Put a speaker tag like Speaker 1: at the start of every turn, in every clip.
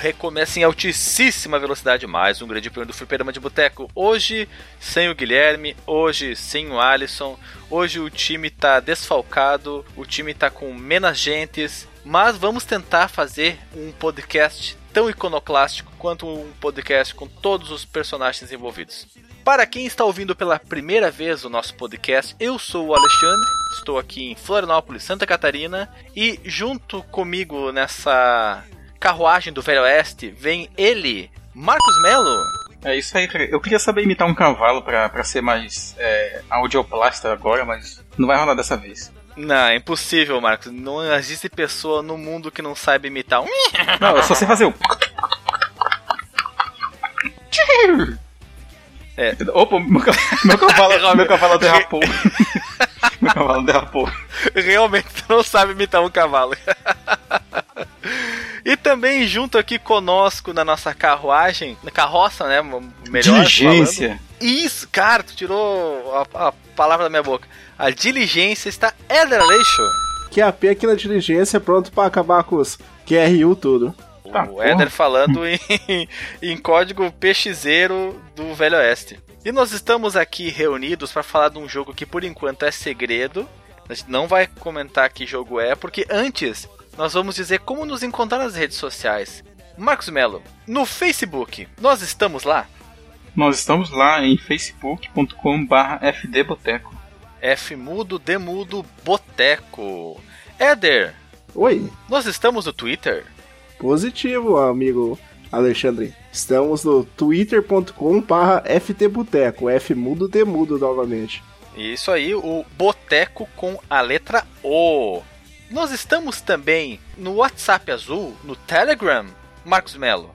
Speaker 1: recomeça em altíssima velocidade mais um grande prêmio do Fliperama de Boteco. Hoje sem o Guilherme, hoje sem o Alisson, hoje o time tá desfalcado, o time tá com menos gentes, mas vamos tentar fazer um podcast tão iconoclástico quanto um podcast com todos os personagens envolvidos. Para quem está ouvindo pela primeira vez o nosso podcast, eu sou o Alexandre, estou aqui em Florianópolis, Santa Catarina, e junto comigo nessa carruagem do Velho Oeste vem ele, Marcos Melo.
Speaker 2: É isso aí. Eu queria saber imitar um cavalo pra, pra ser mais é, audioplasta agora, mas não vai rolar dessa vez.
Speaker 1: Não, é impossível, Marcos. Não existe pessoa no mundo que não saiba imitar um.
Speaker 2: Não, eu só sei fazer o. É. Opa, meu, meu cavalo, meu cavalo derrapou. meu cavalo derrapou.
Speaker 1: Realmente não sabe imitar um cavalo. E também junto aqui conosco na nossa carruagem, na carroça, né? Melhor
Speaker 2: Diligência.
Speaker 1: Falando. Isso, cara, tu tirou a, a, palavra da minha boca. A diligência está Eder Aleixo.
Speaker 3: Que AP aqui na diligência, pronto para acabar com os QRU tudo.
Speaker 1: Tá, o Éder falando em, em código PXero do Velho Oeste. E nós estamos aqui reunidos para falar de um jogo que por enquanto é segredo. A gente não vai comentar que jogo é, porque antes nós vamos dizer como nos encontrar nas redes sociais. Marcos Melo, no Facebook, nós estamos lá?
Speaker 2: Nós estamos lá em facebook.com.br fdboteco.
Speaker 1: F mudo, D mudo, boteco. Éder.
Speaker 3: Oi.
Speaker 1: Nós estamos no Twitter?
Speaker 3: Positivo, amigo Alexandre. Estamos no twitter.com.br ftboteco. F mudo, D mudo novamente.
Speaker 1: Isso aí, o boteco com a letra O. Nós estamos também no WhatsApp Azul, no Telegram, Marcos Melo.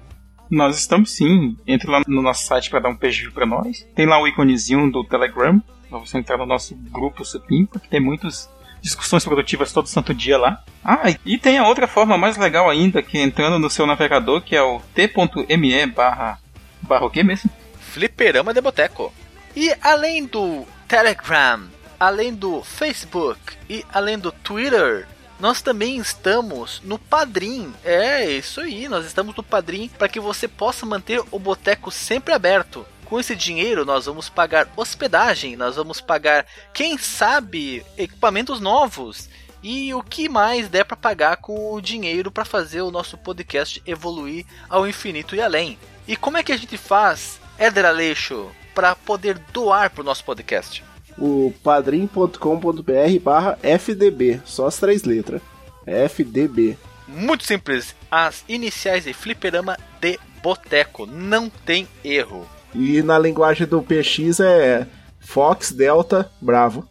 Speaker 2: Nós estamos sim. Entre lá no nosso site para dar um beijo para nós. Tem lá o íconezinho do Telegram, para você entrar no nosso grupo Supimpa, que tem muitas discussões produtivas todo santo dia lá. Ah, e tem a outra forma mais legal ainda, que é entrando no seu navegador, que é o t.me barra... barra o que mesmo?
Speaker 1: Fliperama de Boteco. E além do Telegram, além do Facebook e além do Twitter, nós também estamos no Padrim. É, isso aí, nós estamos no Padrim para que você possa manter o boteco sempre aberto. Com esse dinheiro, nós vamos pagar hospedagem, nós vamos pagar, quem sabe, equipamentos novos e o que mais der para pagar com o dinheiro para fazer o nosso podcast evoluir ao infinito e além. E como é que a gente faz, Éder Aleixo, para poder doar para o nosso podcast?
Speaker 3: O padrim.com.br barra FDB, só as três letras. FDB.
Speaker 1: Muito simples, as iniciais de fliperama de boteco, não tem erro.
Speaker 3: E na linguagem do PX é Fox, Delta, Bravo.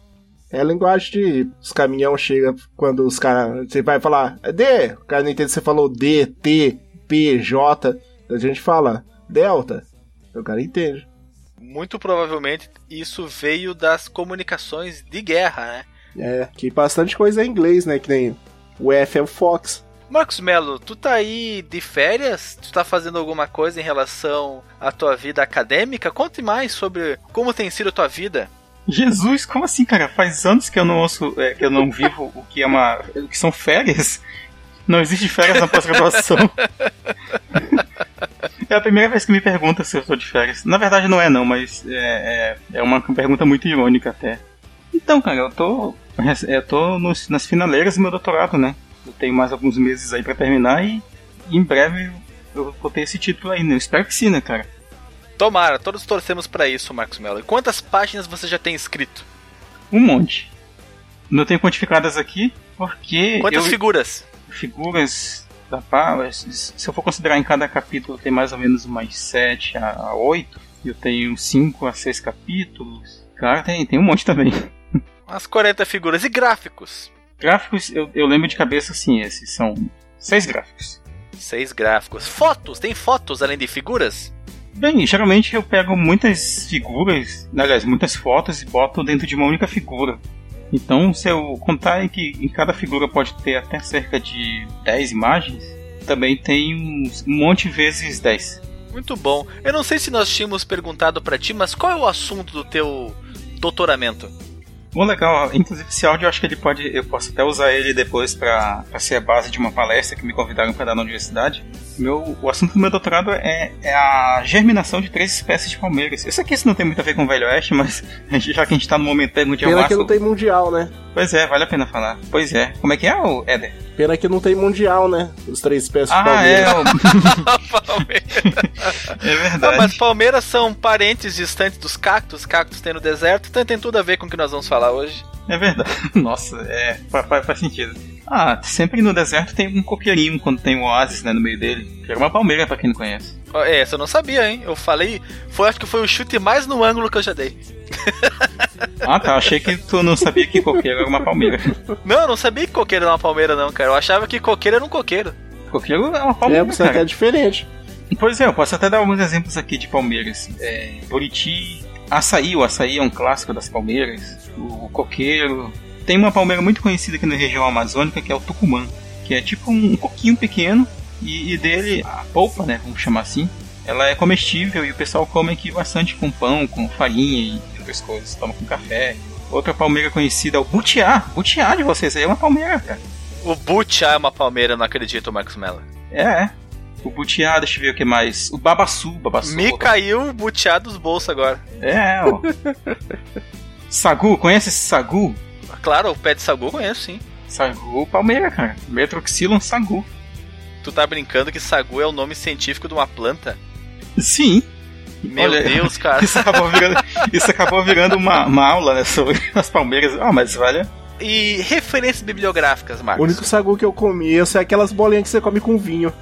Speaker 3: É a linguagem de os caminhão chega quando os caras. Você vai falar D, o cara não entende, você falou D, T, P, J. A gente fala Delta. O cara entende
Speaker 1: muito provavelmente isso veio das comunicações de guerra, né?
Speaker 3: É, que bastante coisa é em inglês, né? Que nem o F é o Fox.
Speaker 1: Marcos Melo, tu tá aí de férias? Tu tá fazendo alguma coisa em relação à tua vida acadêmica? Conte mais sobre como tem sido a tua vida.
Speaker 2: Jesus, como assim, cara? Faz anos que eu não ouço, é, que eu não vivo o que é uma, o que são férias. Não existe férias na pós-graduação. É a primeira vez que me pergunta se eu estou de férias. Na verdade não é não, mas é, é, é uma pergunta muito irônica até. Então, cara, eu tô, eu tô nos, nas finaleiras do meu doutorado, né? Eu tenho mais alguns meses aí para terminar e, e, em breve eu vou ter esse título aí, né? Eu espero que sim, né, cara?
Speaker 1: Tomara, todos torcemos para isso, Marcos Mello. E quantas páginas você já tem escrito?
Speaker 2: Um monte. Não tenho quantificadas aqui, porque.
Speaker 1: Quantas
Speaker 2: eu...
Speaker 1: figuras?
Speaker 2: Figuras da Power, se eu for considerar em cada capítulo, tem mais ou menos mais 7 a 8. Eu tenho 5 a 6 capítulos. Cara, tem, tem um monte também.
Speaker 1: Umas 40 figuras. E gráficos?
Speaker 2: Gráficos, eu, eu lembro de cabeça assim, esses são 6 gráficos.
Speaker 1: 6 gráficos. Fotos? Tem fotos além de figuras?
Speaker 2: Bem, geralmente eu pego muitas figuras, aliás, muitas fotos e boto dentro de uma única figura. Então, se eu contar que em cada figura pode ter até cerca de 10 imagens, também tem um monte vezes 10.
Speaker 1: Muito bom. Eu não sei se nós tínhamos perguntado para ti, mas qual é o assunto do teu doutoramento?
Speaker 2: Bom, legal. Inclusive, esse áudio eu acho que ele pode. Eu posso até usar ele depois para ser a base de uma palestra que me convidaram para dar na universidade. Meu, o assunto do meu doutorado é, é a germinação de três espécies de palmeiras. Eu sei que isso não tem muito a ver com o Velho Oeste, mas já que a gente tá no momento de
Speaker 3: Pena que não tem mundial, né?
Speaker 2: Pois é, vale a pena falar. Pois é. Como é que é, o Éder?
Speaker 3: Pena que não tem mundial, né? Os três espécies
Speaker 2: ah,
Speaker 3: de palmeira.
Speaker 2: É, é verdade.
Speaker 1: Não, mas palmeiras são parentes distantes dos cactos. Cactos tem no deserto, então tem tudo a ver com o que nós vamos falar hoje.
Speaker 2: É verdade. Nossa, é, faz, faz sentido. Ah, sempre no deserto tem um coqueirinho quando tem um oásis, né, no meio dele. Que é uma palmeira pra quem não conhece.
Speaker 1: É, essa eu não sabia, hein? Eu falei, foi acho que foi o chute mais no ângulo que eu já dei.
Speaker 2: ah, tá. Achei que tu não sabia que coqueiro era uma palmeira.
Speaker 1: Não, eu não sabia que coqueiro era uma palmeira, não, cara. Eu achava que coqueiro era um coqueiro.
Speaker 2: Coqueiro é uma palmeira.
Speaker 3: É, você cara. é diferente.
Speaker 2: Pois é, eu posso até dar alguns exemplos aqui de palmeiras. É, Buriti, açaí, o açaí é um clássico das palmeiras. O coqueiro, tem uma palmeira muito conhecida aqui na região amazônica que é o tucumã, que é tipo um coquinho pequeno e, e dele a polpa, né, vamos chamar assim, ela é comestível e o pessoal come aqui bastante com pão, com farinha e outras coisas, toma com café. Outra palmeira conhecida é o butiá. Butiá de vocês aí é uma palmeira, cara.
Speaker 1: O butiá é uma palmeira, não acredito, Marcos Mello.
Speaker 2: É, é. O butiá, deixa eu ver o que mais. O babaçu, babaçu.
Speaker 1: Me caiu o butiá dos bolsos agora.
Speaker 2: É, ó. sagu, conhece esse sagu?
Speaker 1: Claro, o pé de sagu eu conheço, sim.
Speaker 2: Sagu Palmeira, cara. Metroxylon sagu.
Speaker 1: Tu tá brincando que sagu é o nome científico de uma planta?
Speaker 2: Sim.
Speaker 1: Meu Olha, Deus, cara.
Speaker 2: Isso acabou virando, isso acabou virando uma, uma aula né, sobre as palmeiras. Ah, mas olha.
Speaker 1: E referências bibliográficas, Marcos?
Speaker 3: O único sagu que eu conheço é aquelas bolinhas que você come com vinho.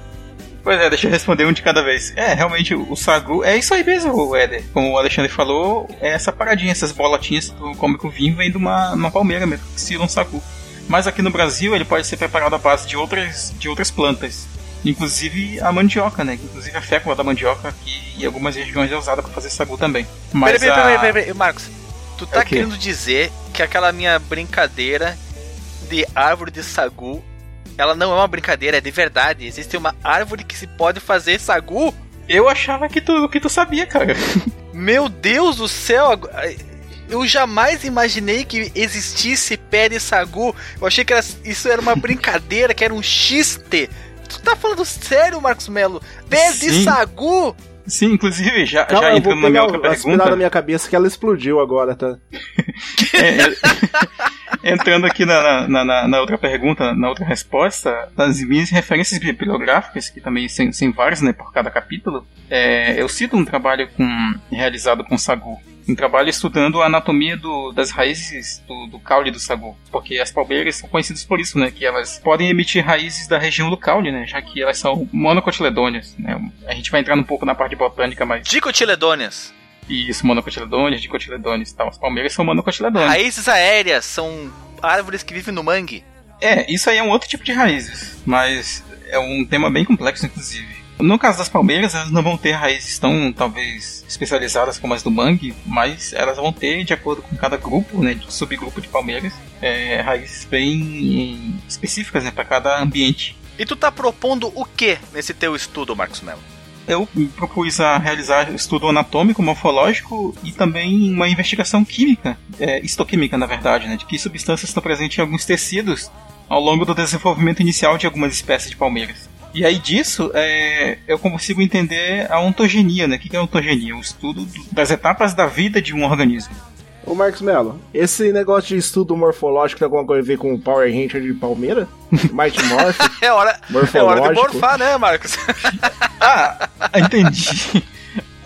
Speaker 2: Pois é, deixa eu responder um de cada vez. É, realmente, o sagu é isso aí mesmo, Éder. Como o Alexandre falou, é essa paradinha, essas bolotinhas que tu come com vinho vem de uma, uma palmeira mesmo, que se um sagu. Mas aqui no Brasil ele pode ser preparado à base de outras, de outras plantas. Inclusive a mandioca, né? Inclusive a fécula da mandioca, que em algumas regiões é usada para fazer sagu também.
Speaker 1: Mas peraí, peraí, peraí, peraí, Marcos. Tu tá é querendo dizer que aquela minha brincadeira de árvore de sagu ela não é uma brincadeira, é de verdade. Existe uma árvore que se pode fazer sagu.
Speaker 2: Eu achava que tu, que tu sabia, cara.
Speaker 1: Meu Deus do céu! Eu jamais imaginei que existisse pé de sagu. Eu achei que era, isso era uma brincadeira, que era um xiste. Tu tá falando sério, Marcos Melo? De sagu?
Speaker 2: Sim, inclusive, já, Calma, já entrando na minha outra pergunta.
Speaker 3: na minha cabeça que ela explodiu agora, tá?
Speaker 2: é, entrando aqui na, na, na, na, outra pergunta, na outra resposta, das minhas referências bibliográficas, que também são, são várias, né, por cada capítulo, é, eu cito um trabalho com, realizado com Sagu, um trabalho estudando a anatomia do, das raízes do, do, caule do sagu, porque as palmeiras são conhecidas por isso, né, que elas podem emitir raízes da região do caule, né, já que elas são monocotiledôneas, né, a gente vai entrar um pouco na parte botânica, mas...
Speaker 1: Dicotiledôneas.
Speaker 2: Isso, monocotiledôneas, dicotiledôneas e tal. As palmeiras são monocotiledôneas.
Speaker 1: Raízes aéreas são árvores que vivem no mangue.
Speaker 2: É, isso aí é um outro tipo de raízes, mas é um tema bem complexo, inclusive. No caso das palmeiras, elas não vão ter raízes tão, talvez, especializadas como as do mangue, mas elas vão ter, de acordo com cada grupo, né, subgrupo de palmeiras, é, raízes bem específicas né, para cada ambiente.
Speaker 1: E tu tá propondo o que nesse teu estudo, Marcos Mello?
Speaker 2: Eu propus a realizar estudo anatômico, morfológico e também uma investigação química, é, histoquímica na verdade, né, de que substâncias estão presentes em alguns tecidos ao longo do desenvolvimento inicial de algumas espécies de palmeiras. E aí disso, é, eu consigo entender a ontogenia, né? O que é ontogenia? O estudo das etapas da vida de um organismo.
Speaker 3: Ô Marcos Mello, esse negócio de estudo morfológico tem alguma coisa a ver com o Power Ranger de Palmeira? Mighty Morph?
Speaker 1: é, hora, é hora de morfar, né, Marcos?
Speaker 2: ah, entendi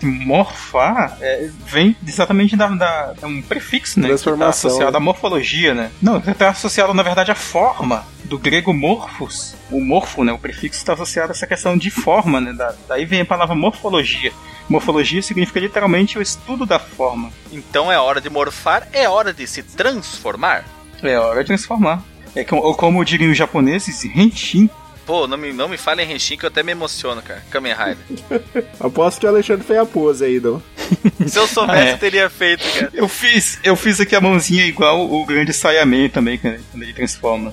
Speaker 2: morfar é, vem exatamente da, da, é um prefixo, né?
Speaker 3: Transformação.
Speaker 2: Que tá associado à morfologia, né? Não, está associado, na verdade, à forma do grego morphos. O morfo, né? O prefixo está associado a essa questão de forma, né? Da, daí vem a palavra morfologia. Morfologia significa literalmente o estudo da forma.
Speaker 1: Então é hora de morfar, é hora de se transformar.
Speaker 2: É hora de transformar. É como, como diriam os japoneses, Henshin.
Speaker 1: Pô, não me, não me fale em Henshin que eu até me emociono, cara. Kamen Rider.
Speaker 3: Aposto que o Alexandre fez a pose aí, não.
Speaker 1: Se eu soubesse, ah, é. teria feito, cara.
Speaker 2: Eu fiz, eu fiz aqui a mãozinha igual o grande Saiyaman também, quando ele transforma.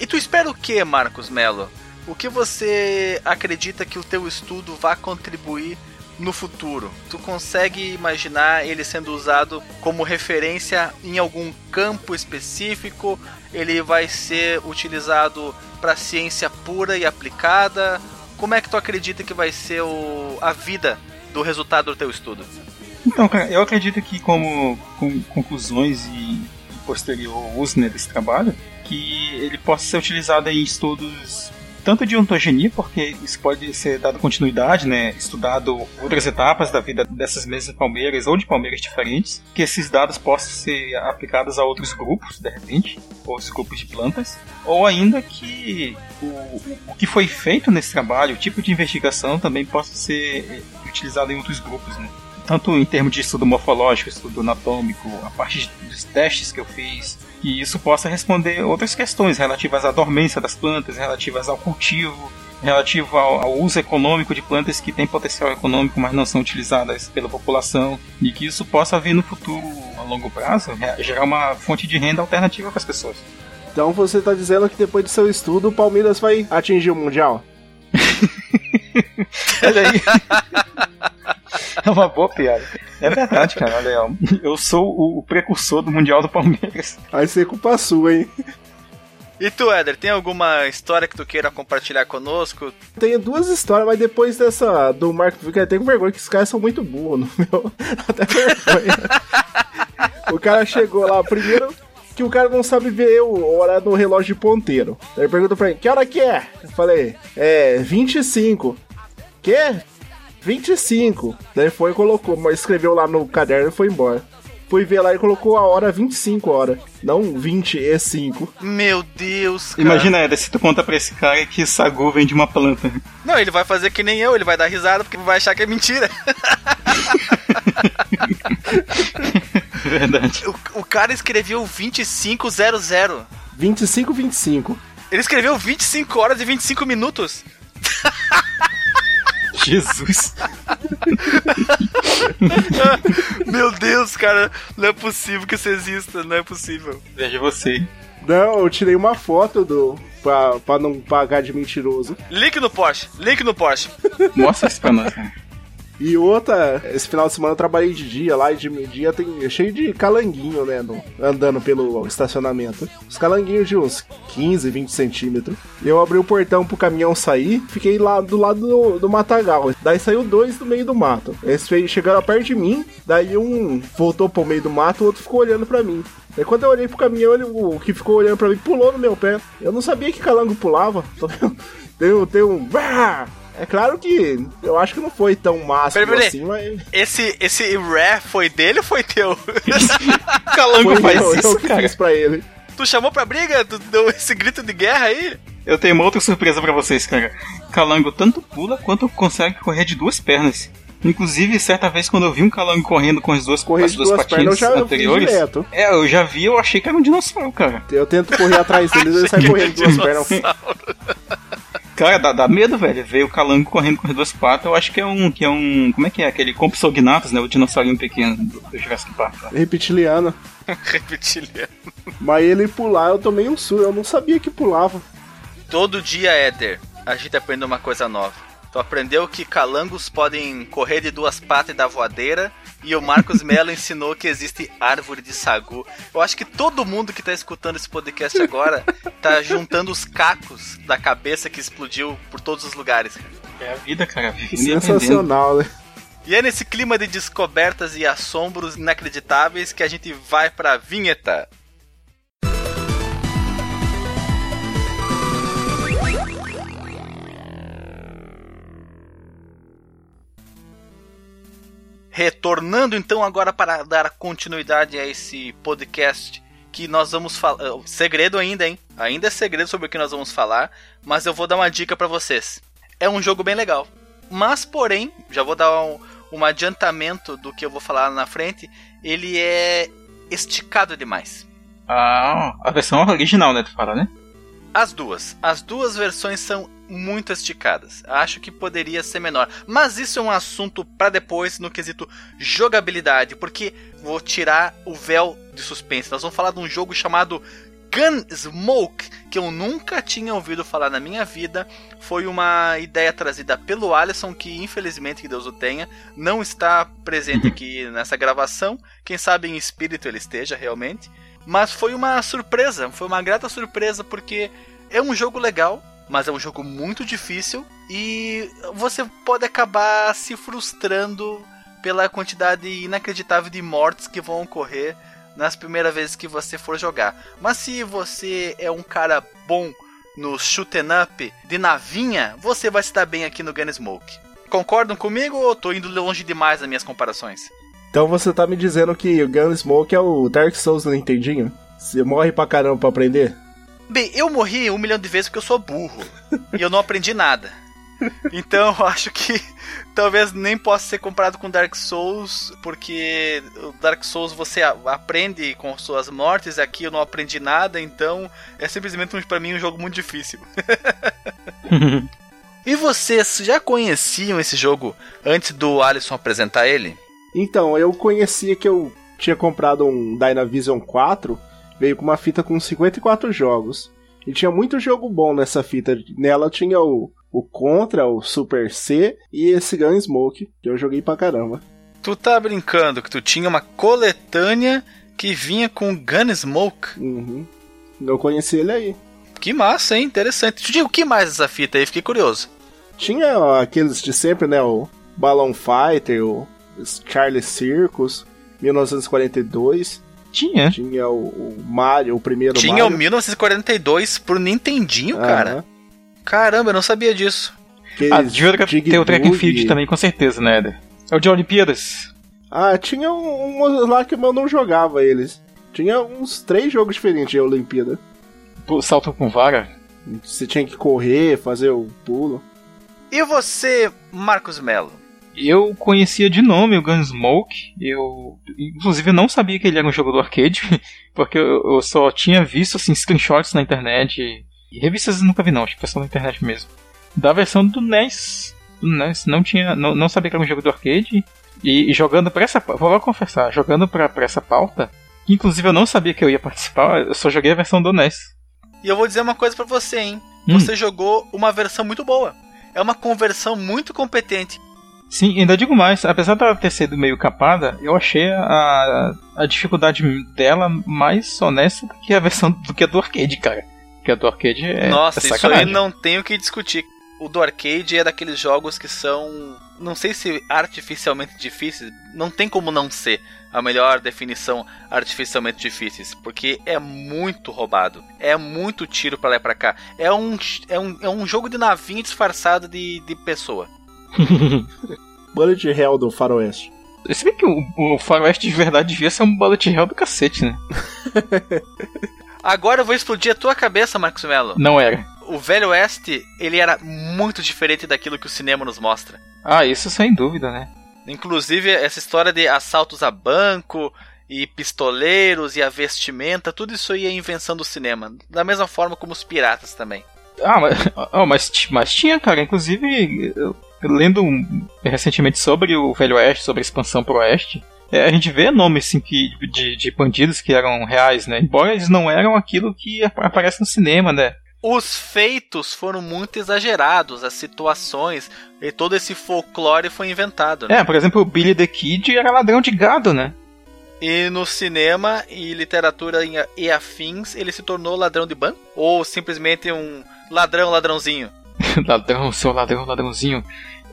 Speaker 1: E tu espera o que, Marcos Mello? O que você acredita que o teu estudo vai contribuir no futuro? Tu consegue imaginar ele sendo usado como referência em algum campo específico? Ele vai ser utilizado para ciência pura e aplicada? como é que tu acredita que vai ser o, a vida do resultado do teu estudo?
Speaker 2: Então, cara, eu acredito que como com conclusões e posterior uso né, desse trabalho, que ele possa ser utilizado em estudos tanto de ontogenia, porque isso pode ser dado continuidade, né, estudado outras etapas da vida dessas mesmas palmeiras ou de palmeiras diferentes, que esses dados possam ser aplicados a outros grupos, de repente, outros grupos de plantas, ou ainda que o, o que foi feito nesse trabalho, o tipo de investigação também possa ser utilizado em outros grupos, né. Tanto em termos de estudo morfológico, estudo anatômico, a parte dos testes que eu fiz, que isso possa responder outras questões relativas à dormência das plantas, relativas ao cultivo, relativo ao, ao, uso econômico de plantas que têm potencial econômico, mas não são utilizadas pela população, e que isso possa vir no futuro, a longo prazo, gerar uma fonte de renda alternativa para as pessoas.
Speaker 3: Então você está dizendo que depois do seu estudo o Palmeiras vai atingir o Mundial?
Speaker 2: Olha aí. É uma boa piada. É verdade, cara. Olha, eu sou o, precursor do Mundial do Palmeiras.
Speaker 3: Vai ser culpa sua, hein?
Speaker 1: E tu, Éder, tem alguma história que tu queira compartilhar conosco?
Speaker 3: Tenho duas histórias, mas depois dessa do Marco eu tenho vergonha que esses caras são muito burros, meu. Até vergonha. o cara chegou lá, primeiro que o cara não sabe ver o hora no relógio de ponteiro. Ele perguntou pra mim, que hora que é? Eu falei, é 25. Que? 25. Daí foi e colocou, escreveu lá no caderno e foi embora. Fui ver lá e colocou a hora 25 horas, não 20 e 5.
Speaker 1: Meu Deus, cara.
Speaker 2: Imagina, Eda, se tu conta pra esse cara que sagu vem de uma planta.
Speaker 1: Não, ele vai fazer que nem eu, ele vai dar risada porque vai achar que é mentira.
Speaker 2: Verdade.
Speaker 1: O, o cara escreveu 2500.
Speaker 3: 2525.
Speaker 1: Ele escreveu 25 horas e 25 minutos.
Speaker 2: Jesus.
Speaker 1: Meu Deus, cara, não é possível que isso exista, não é possível.
Speaker 2: Veja você.
Speaker 3: Não, eu tirei uma foto do. Pra, pra não pagar de mentiroso.
Speaker 1: Link no post, link no post.
Speaker 2: Mostra isso pra nós, cara.
Speaker 3: E outra, esse final de semana eu trabalhei de dia lá e de dia tem cheio de calanguinho, né? No, andando pelo estacionamento. Os calanguinhos de uns 15, 20 centímetros. Eu abri o portão pro caminhão sair, fiquei lá do lado do, do matagal. Daí saiu dois do meio do mato. Eles chegaram perto de mim, daí um voltou pro meio do mato, o outro ficou olhando para mim. Aí quando eu olhei pro caminhão, ele, o que ficou olhando para mim pulou no meu pé. Eu não sabia que calango pulava. Tem um. Tem um. É claro que eu acho que não foi tão máximo pera, pera, assim, mas.
Speaker 1: Esse, esse ré foi dele ou foi teu?
Speaker 2: Calango foi faz eu, isso,
Speaker 3: eu cara. fiz pra ele.
Speaker 1: Tu chamou pra briga? Tu deu esse grito de guerra aí?
Speaker 2: Eu tenho uma outra surpresa para vocês, cara. Calango tanto pula quanto consegue correr de duas pernas. Inclusive, certa vez quando eu vi um calango correndo com as duas,
Speaker 3: correr
Speaker 2: as duas, duas patinhas
Speaker 3: já,
Speaker 2: anteriores.
Speaker 3: Eu
Speaker 2: é, eu já vi, eu achei que era um dinossauro, cara.
Speaker 3: Eu tento correr atrás dele, ele sai correndo duas pernas.
Speaker 2: Cara, dá, dá medo, velho. Ver o calango correndo com as duas patas, eu acho que é um. Que é um como é que é? Aquele Compsognathus, né? O dinossaurinho pequeno do, do Jurassic Park. Tá?
Speaker 3: Reptiliano.
Speaker 1: Reptiliano.
Speaker 3: Mas ele pular, eu tomei um susto. Eu não sabia que pulava.
Speaker 1: Todo dia, Éder, a gente aprende uma coisa nova. Tu aprendeu que calangos podem correr de duas patas e dar voadeira e o Marcos Mello ensinou que existe árvore de sagu. Eu acho que todo mundo que tá escutando esse podcast agora tá juntando os cacos da cabeça que explodiu por todos os lugares.
Speaker 2: É a vida, cara.
Speaker 3: Sensacional, né?
Speaker 1: E é nesse clima de descobertas e assombros inacreditáveis que a gente vai pra vinheta. Retornando então agora para dar continuidade a esse podcast que nós vamos falar. Eh, segredo ainda, hein? Ainda é segredo sobre o que nós vamos falar, mas eu vou dar uma dica para vocês. É um jogo bem legal. Mas, porém, já vou dar um, um adiantamento do que eu vou falar na frente. Ele é esticado demais.
Speaker 2: Ah, a versão original, né? Tu fala, né?
Speaker 1: As duas. As duas versões são muito esticadas. Acho que poderia ser menor. Mas isso é um assunto para depois no quesito jogabilidade, porque vou tirar o véu de suspense. Nós vamos falar de um jogo chamado Gunsmoke, que eu nunca tinha ouvido falar na minha vida. Foi uma ideia trazida pelo Alisson, que infelizmente, que Deus o tenha, não está presente aqui nessa gravação. Quem sabe em espírito ele esteja realmente. Mas foi uma surpresa, foi uma grata surpresa porque é um jogo legal, mas é um jogo muito difícil e você pode acabar se frustrando pela quantidade inacreditável de mortes que vão ocorrer nas primeiras vezes que você for jogar. Mas se você é um cara bom no shoot up de navinha, você vai se dar bem aqui no Gunsmoke. Concordam comigo ou tô indo longe demais nas minhas comparações?
Speaker 3: Então você tá me dizendo que o Gunsmoke é o Dark Souls do Nintendinho? Você morre pra caramba pra aprender?
Speaker 1: Bem, eu morri um milhão de vezes porque eu sou burro. e eu não aprendi nada. Então eu acho que talvez nem possa ser comparado com Dark Souls, porque o Dark Souls você aprende com suas mortes, aqui eu não aprendi nada, então é simplesmente para mim um jogo muito difícil. e vocês já conheciam esse jogo antes do Alisson apresentar ele?
Speaker 3: Então, eu conhecia que eu tinha comprado um Dynavision 4 veio com uma fita com 54 jogos. E tinha muito jogo bom nessa fita. Nela tinha o, o Contra, o Super C e esse Gunsmoke, que eu joguei pra caramba.
Speaker 1: Tu tá brincando que tu tinha uma coletânea que vinha com Gunsmoke?
Speaker 3: Uhum. Eu conheci ele aí.
Speaker 1: Que massa, hein? Interessante. Tu tinha o que mais essa fita aí? Fiquei curioso.
Speaker 3: Tinha ó, aqueles de sempre, né? O Balloon Fighter, o Charlie Circus, 1942.
Speaker 2: Tinha.
Speaker 3: Tinha o, o Mario, o primeiro
Speaker 1: Tinha
Speaker 3: Mario.
Speaker 1: o 1942 pro Nintendinho, cara. Caramba, eu não sabia disso.
Speaker 2: Ah, devia ter o Track and Field também, com certeza, né, Eder? É o de Olimpíadas.
Speaker 3: Ah, tinha uns um, lá que eu não jogava eles. Tinha uns três jogos diferentes de Olimpíada.
Speaker 2: Salto com vara?
Speaker 3: Você tinha que correr, fazer o pulo.
Speaker 1: E você, Marcos Melo?
Speaker 2: Eu conhecia de nome o Gunsmoke. Eu, inclusive, não sabia que ele era um jogo do arcade, porque eu, eu só tinha visto assim, screenshots na internet. E revistas nunca vi, não, acho que foi só na internet mesmo. Da versão do NES. Do NES não, tinha, não, não sabia que era um jogo do arcade. E, e jogando pra essa. Vou logo confessar, jogando pra, pra essa pauta, que inclusive eu não sabia que eu ia participar, eu só joguei a versão do NES.
Speaker 1: E eu vou dizer uma coisa para você, hein? Hum. Você jogou uma versão muito boa. É uma conversão muito competente.
Speaker 2: Sim, ainda digo mais, apesar dela ter sido meio capada, eu achei a, a dificuldade dela mais honesta do que a versão do que a do arcade, cara. Que a do arcade é.
Speaker 1: Nossa,
Speaker 2: é
Speaker 1: isso aí não tem o que discutir. O do arcade é daqueles jogos que são. Não sei se artificialmente difíceis. Não tem como não ser a melhor definição artificialmente difíceis. Porque é muito roubado. É muito tiro para lá e pra cá. É um, é, um, é um jogo de navinha disfarçado de, de pessoa.
Speaker 3: bullet Hell do Faroeste.
Speaker 2: Se bem que o, o Faroeste de verdade devia ser um Bullet Hell do cacete, né?
Speaker 1: Agora eu vou explodir a tua cabeça, Marcos Mello.
Speaker 2: Não era.
Speaker 1: O Velho Oeste, ele era muito diferente daquilo que o cinema nos mostra.
Speaker 2: Ah, isso sem dúvida, né?
Speaker 1: Inclusive, essa história de assaltos a banco e pistoleiros e a vestimenta, tudo isso aí é invenção do cinema. Da mesma forma como os piratas também.
Speaker 2: Ah, mas, oh, mas, mas tinha, cara. Inclusive, lendo recentemente sobre o Velho Oeste, sobre a expansão pro Oeste, é, a gente vê nomes assim, que, de, de bandidos que eram reais, né? Embora eles não eram aquilo que aparece no cinema, né?
Speaker 1: Os feitos foram muito exagerados, as situações e todo esse folclore foi inventado. Né?
Speaker 2: É, por exemplo, o Billy the Kid era ladrão de gado, né?
Speaker 1: E no cinema e literatura e afins, ele se tornou ladrão de banco? Ou simplesmente um ladrão, ladrãozinho?
Speaker 2: ladrão, seu ladrão, ladrãozinho.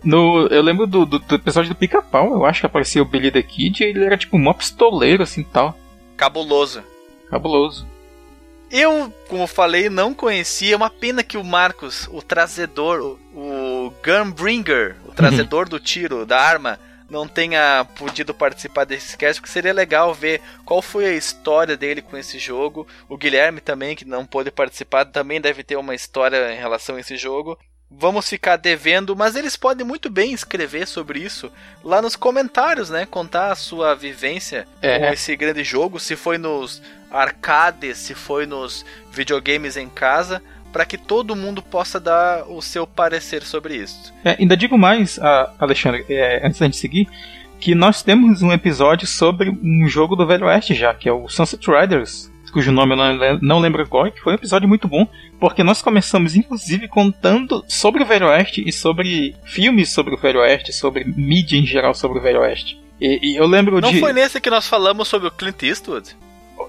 Speaker 2: No, eu lembro do, do, do episódio do Pica-Pau, eu acho que aparecia o Billy the Kid e ele era tipo um pistoleiro assim tal.
Speaker 1: Cabuloso.
Speaker 2: Cabuloso.
Speaker 1: Eu, como falei, não conhecia. É uma pena que o Marcos, o trazedor, o, o Gunbringer, o trazedor do tiro, da arma, não tenha podido participar desse cast, porque seria legal ver qual foi a história dele com esse jogo. O Guilherme também, que não pôde participar, também deve ter uma história em relação a esse jogo. Vamos ficar devendo, mas eles podem muito bem escrever sobre isso lá nos comentários, né? Contar a sua vivência é. com esse grande jogo, se foi nos arcades, se foi nos videogames em casa para que todo mundo possa dar o seu parecer sobre isso.
Speaker 2: É, ainda digo mais, Alexandre, é, antes da gente seguir, que nós temos um episódio sobre um jogo do Velho Oeste já, que é o Sunset Riders, cujo nome eu não, não lembro agora, que foi um episódio muito bom, porque nós começamos inclusive contando sobre o Velho Oeste e sobre filmes sobre o Velho Oeste, sobre mídia em geral sobre o Velho Oeste. E, e eu lembro
Speaker 1: não
Speaker 2: de.
Speaker 1: Não foi nesse que nós falamos sobre o Clint Eastwood?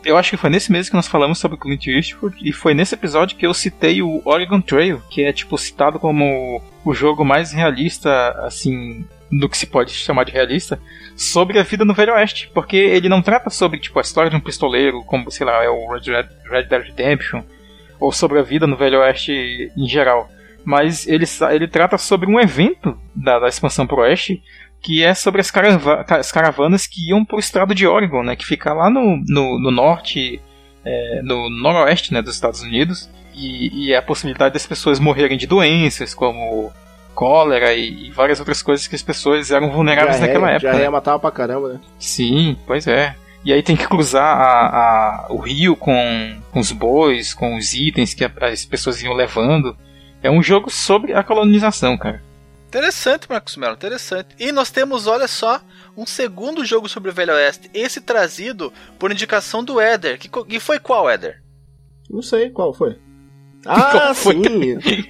Speaker 2: Eu acho que foi nesse mês que nós falamos sobre Clint Eastwood e foi nesse episódio que eu citei o Oregon Trail, que é tipo citado como o jogo mais realista, assim, do que se pode chamar de realista, sobre a vida no Velho Oeste, porque ele não trata sobre tipo a história de um pistoleiro, como sei lá é o Red, Red Dead Redemption, ou sobre a vida no Velho Oeste em geral, mas ele, ele trata sobre um evento da, da expansão pro Oeste que é sobre as, carava as caravanas que iam pro estado de Oregon, né, que fica lá no, no, no norte, é, no noroeste né, dos Estados Unidos, e, e é a possibilidade das pessoas morrerem de doenças como cólera e, e, várias outras coisas que as pessoas eram vulneráveis
Speaker 3: já
Speaker 2: naquela época.
Speaker 3: Já
Speaker 2: né?
Speaker 3: matar pra caramba, né?
Speaker 2: Sim, pois é. E aí tem que cruzar a, a, o rio com, com os bois, com os itens que as pessoas iam levando. É um jogo sobre a colonização, cara.
Speaker 1: Interessante, Marcos Melo, interessante. E nós temos, olha só, um segundo jogo sobre o Velho Oeste. Esse trazido por indicação do Éder. Que, e foi qual, Éder?
Speaker 3: Não sei qual foi. Ah, sim,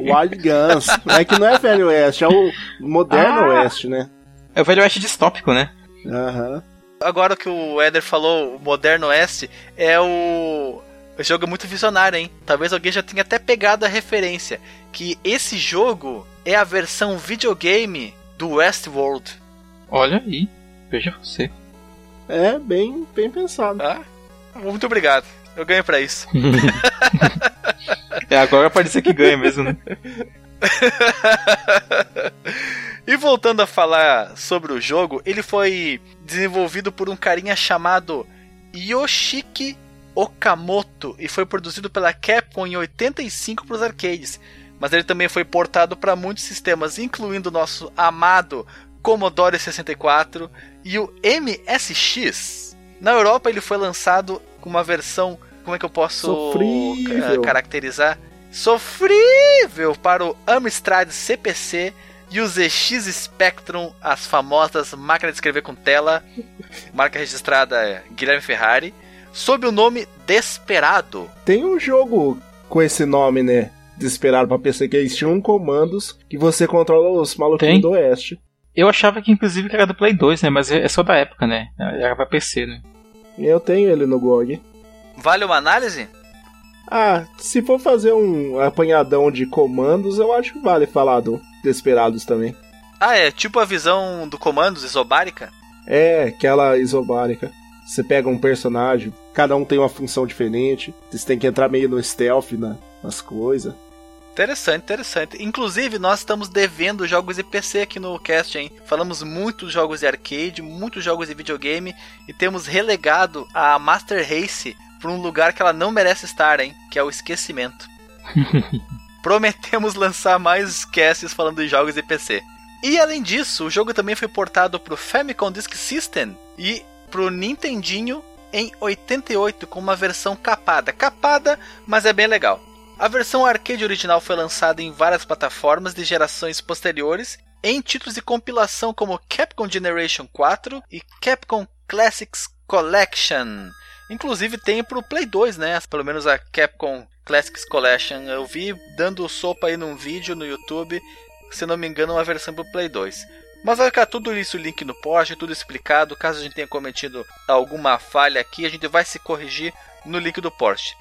Speaker 3: Wild Guns. É que não é Velho Oeste, é o Moderno ah, Oeste, né?
Speaker 2: É o Velho Oeste distópico, né?
Speaker 3: Aham. Uhum.
Speaker 1: Agora que o Éder falou, o Moderno Oeste, é o... O jogo é muito visionário, hein? Talvez alguém já tenha até pegado a referência. Que esse jogo é a versão videogame do Westworld.
Speaker 2: Olha aí, veja você.
Speaker 3: É, bem, bem pensado.
Speaker 1: Ah, muito obrigado. Eu ganho pra isso.
Speaker 2: é, agora pode ser que ganha mesmo, né?
Speaker 1: e voltando a falar sobre o jogo, ele foi desenvolvido por um carinha chamado Yoshiki Okamoto e foi produzido pela Capcom em 85 para os arcades. Mas ele também foi portado para muitos sistemas, incluindo o nosso amado Commodore 64 e o MSX. Na Europa ele foi lançado com uma versão, como é que eu posso
Speaker 3: Sofrível.
Speaker 1: caracterizar? Sofrível para o Amstrad CPC e o ZX Spectrum, as famosas máquinas de escrever com tela, marca registrada é Guilherme Ferrari sob o nome Desperado.
Speaker 3: Tem um jogo com esse nome, né? Desesperado pra PC, que eles tinham comandos que você controla os maluquinhos do Oeste.
Speaker 2: Eu achava que inclusive era do Play 2, né? Mas é só da época, né? Era pra PC, né?
Speaker 3: Eu tenho ele no GOG.
Speaker 1: Vale uma análise?
Speaker 3: Ah, se for fazer um apanhadão de comandos, eu acho que vale falar do Desperados também.
Speaker 1: Ah, é tipo a visão do comandos isobárica?
Speaker 3: É, aquela isobárica. Você pega um personagem, cada um tem uma função diferente, você tem que entrar meio no stealth na, nas coisas.
Speaker 1: Interessante, interessante. Inclusive, nós estamos devendo jogos de PC aqui no cast, hein? Falamos muitos jogos de arcade, muitos jogos de videogame e temos relegado a Master Race para um lugar que ela não merece estar, hein? Que é o esquecimento. Prometemos lançar mais casts falando de jogos de PC. E além disso, o jogo também foi portado para o Famicom Disk System e pro Nintendinho em 88 com uma versão capada. Capada, mas é bem legal. A versão arcade original foi lançada em várias plataformas de gerações posteriores, em títulos de compilação como Capcom Generation 4 e Capcom Classics Collection. Inclusive tem pro Play 2, né? Pelo menos a Capcom Classics Collection. Eu vi dando sopa aí num vídeo no YouTube, se não me engano, uma versão pro Play 2. Mas vai ficar tudo isso link no post, tudo explicado. Caso a gente tenha cometido alguma falha aqui, a gente vai se corrigir no link do post.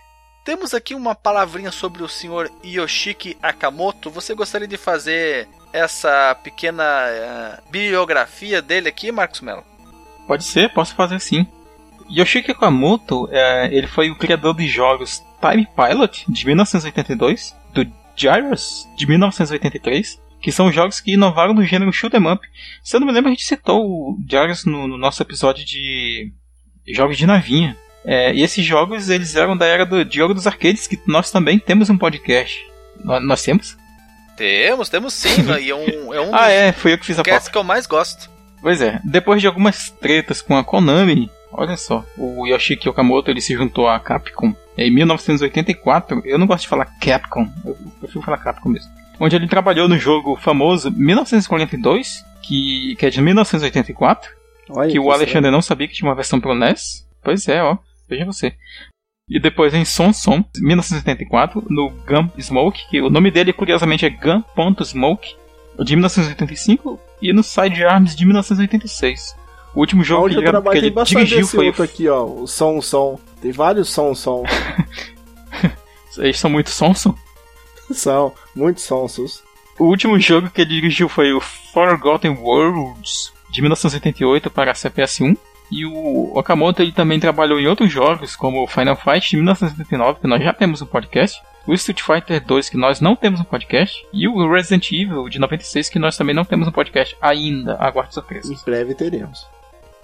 Speaker 1: Temos aqui uma palavrinha sobre o senhor Yoshiki Akamoto. Você gostaria de fazer essa pequena uh, biografia dele aqui, Marcos Mello?
Speaker 2: Pode ser, posso fazer sim. Yoshiki Akamoto, é, ele foi o criador de jogos Time Pilot de 1982, do Gyros de 1983 que são jogos que inovaram no gênero shoot 'em up. Se eu não me lembro, a gente citou o Jairus no, no nosso episódio de jogos de navinha. É, e esses jogos eles eram da era do, de jogo dos arcades, que nós também temos um podcast. Nós, nós temos?
Speaker 1: Temos, temos sim. Né? e é um, é um
Speaker 2: ah, é, foi eu que fiz a
Speaker 1: pauta. que eu mais gosto.
Speaker 2: Pois é, depois de algumas tretas com a Konami, olha só, o Yoshiki Okamoto ele se juntou à Capcom em 1984. Eu não gosto de falar Capcom, eu prefiro falar Capcom mesmo onde ele trabalhou no jogo famoso 1942, que, que é de 1984, Olha, que o Alexandre não sabia que tinha uma versão pro NES. Pois é, ó, veja você. E depois em Son Son, 1984, no Gun Smoke, que o nome dele curiosamente é Gun.Smoke, de 1985, e no Side Arms de 1986. O último jogo
Speaker 3: que ele, que ele dirigiu foi aqui, ó, o Son Son. Tem vários sons-som.
Speaker 2: Eles são muito sonso.
Speaker 3: São, muitos sonsos.
Speaker 2: O último jogo que ele dirigiu foi o Forgotten Worlds, de 1988 para a CPS-1. E o Okamoto ele também trabalhou em outros jogos, como o Final Fight de 1979, que nós já temos um podcast, o Street Fighter 2, que nós não temos um podcast, e o Resident Evil de 96, que nós também não temos um podcast ainda. Aguarde surpresa.
Speaker 3: Em breve teremos.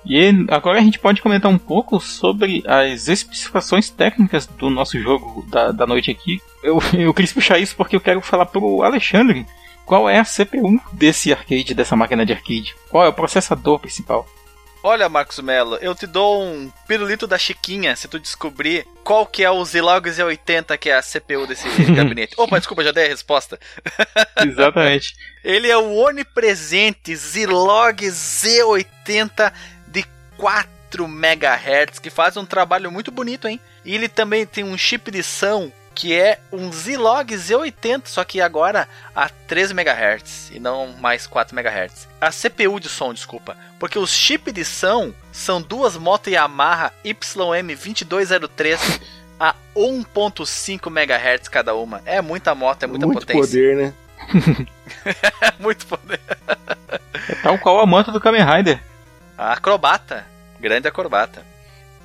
Speaker 2: E agora a gente pode comentar um pouco sobre as especificações técnicas do nosso jogo da, da noite aqui. Eu, eu quis puxar isso porque eu quero falar pro Alexandre qual é a CPU desse arcade, dessa máquina de arcade. Qual é o processador principal?
Speaker 1: Olha, Marcos Mello, eu te dou um pirulito da Chiquinha se tu descobrir qual que é o Zilog Z80 que é a CPU desse gabinete. Opa, desculpa, já dei a resposta.
Speaker 2: Exatamente.
Speaker 1: Ele é o onipresente Zilog Z80 de 4 MHz, que faz um trabalho muito bonito, hein? E ele também tem um chip de som que é um Zilog Z80, só que agora a 3 MHz e não mais 4 MHz. A CPU de som, desculpa, porque os chips de som são duas motos Yamaha YM2203 a 1.5 MHz cada uma. É muita moto, é muita
Speaker 3: Muito
Speaker 1: potência.
Speaker 3: poder, né?
Speaker 1: É muito poder.
Speaker 2: É tal qual a manta do Kamen Rider.
Speaker 1: A acrobata, grande acrobata.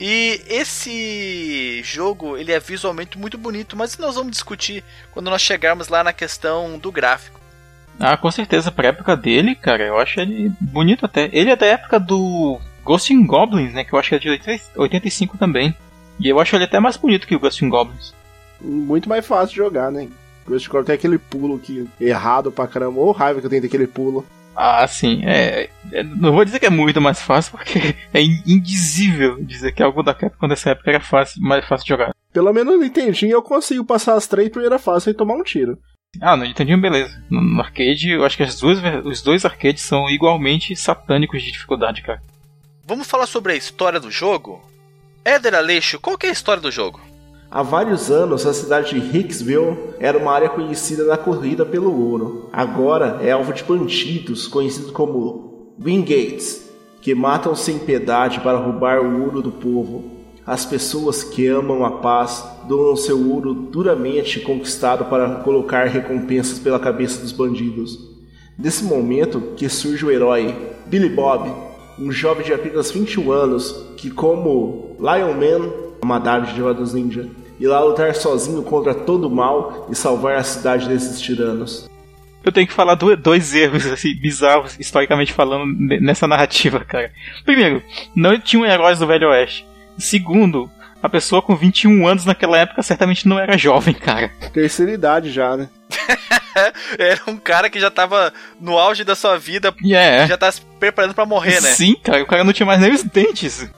Speaker 1: E esse jogo, ele é visualmente muito bonito, mas nós vamos discutir quando nós chegarmos lá na questão do gráfico.
Speaker 2: Ah, com certeza, pra época dele, cara, eu acho ele bonito até. Ele é da época do Ghost in Goblins, né, que eu acho que é de 85 também. E eu acho ele até mais bonito que o Ghost in Goblins.
Speaker 3: Muito mais fácil de jogar, né? Ghost Core tem aquele pulo que errado pra caramba. Ô raiva que eu tenho daquele pulo.
Speaker 2: Ah, sim, é, é- Não vou dizer que é muito mais fácil, porque é in- indizível dizer que algo da Capcom dessa época era fácil, mais fácil de jogar.
Speaker 3: Pelo menos no Nintendinho eu consigo passar as três primeiras fases sem tomar um tiro.
Speaker 2: Ah, no Nintendinho, beleza. No, no arcade, eu acho que as duas, os dois arcades são igualmente satânicos de dificuldade, cara.
Speaker 1: Vamos falar sobre a história do jogo? Éder Aleixo, qual que é a história do jogo?
Speaker 3: Há vários anos, a cidade de Hicksville era uma área conhecida na corrida pelo ouro. Agora é alvo de bandidos conhecidos como Wingates, que matam sem piedade para roubar o ouro do povo. As pessoas que amam a paz doam seu ouro duramente conquistado para colocar recompensas pela cabeça dos bandidos. Nesse momento que surge o herói Billy Bob, um jovem de apenas 21 anos que, como Lion Man, uma dádiva de jogadores ninja, irá lutar sozinho contra todo o mal e salvar a cidade desses tiranos.
Speaker 2: Eu tenho que falar do- dois erros assim, bizarros, historicamente falando, ne- nessa narrativa, cara. Primeiro, não tinham heróis do Velho Oeste. Segundo, a pessoa com 21 anos naquela época certamente não era jovem, cara.
Speaker 3: Terceira idade já, né?
Speaker 1: Era um cara que já tava no auge da sua vida,
Speaker 2: E é.
Speaker 1: já tá se preparando pra morrer, né?
Speaker 2: Sim, cara, o cara não tinha mais nem os dentes.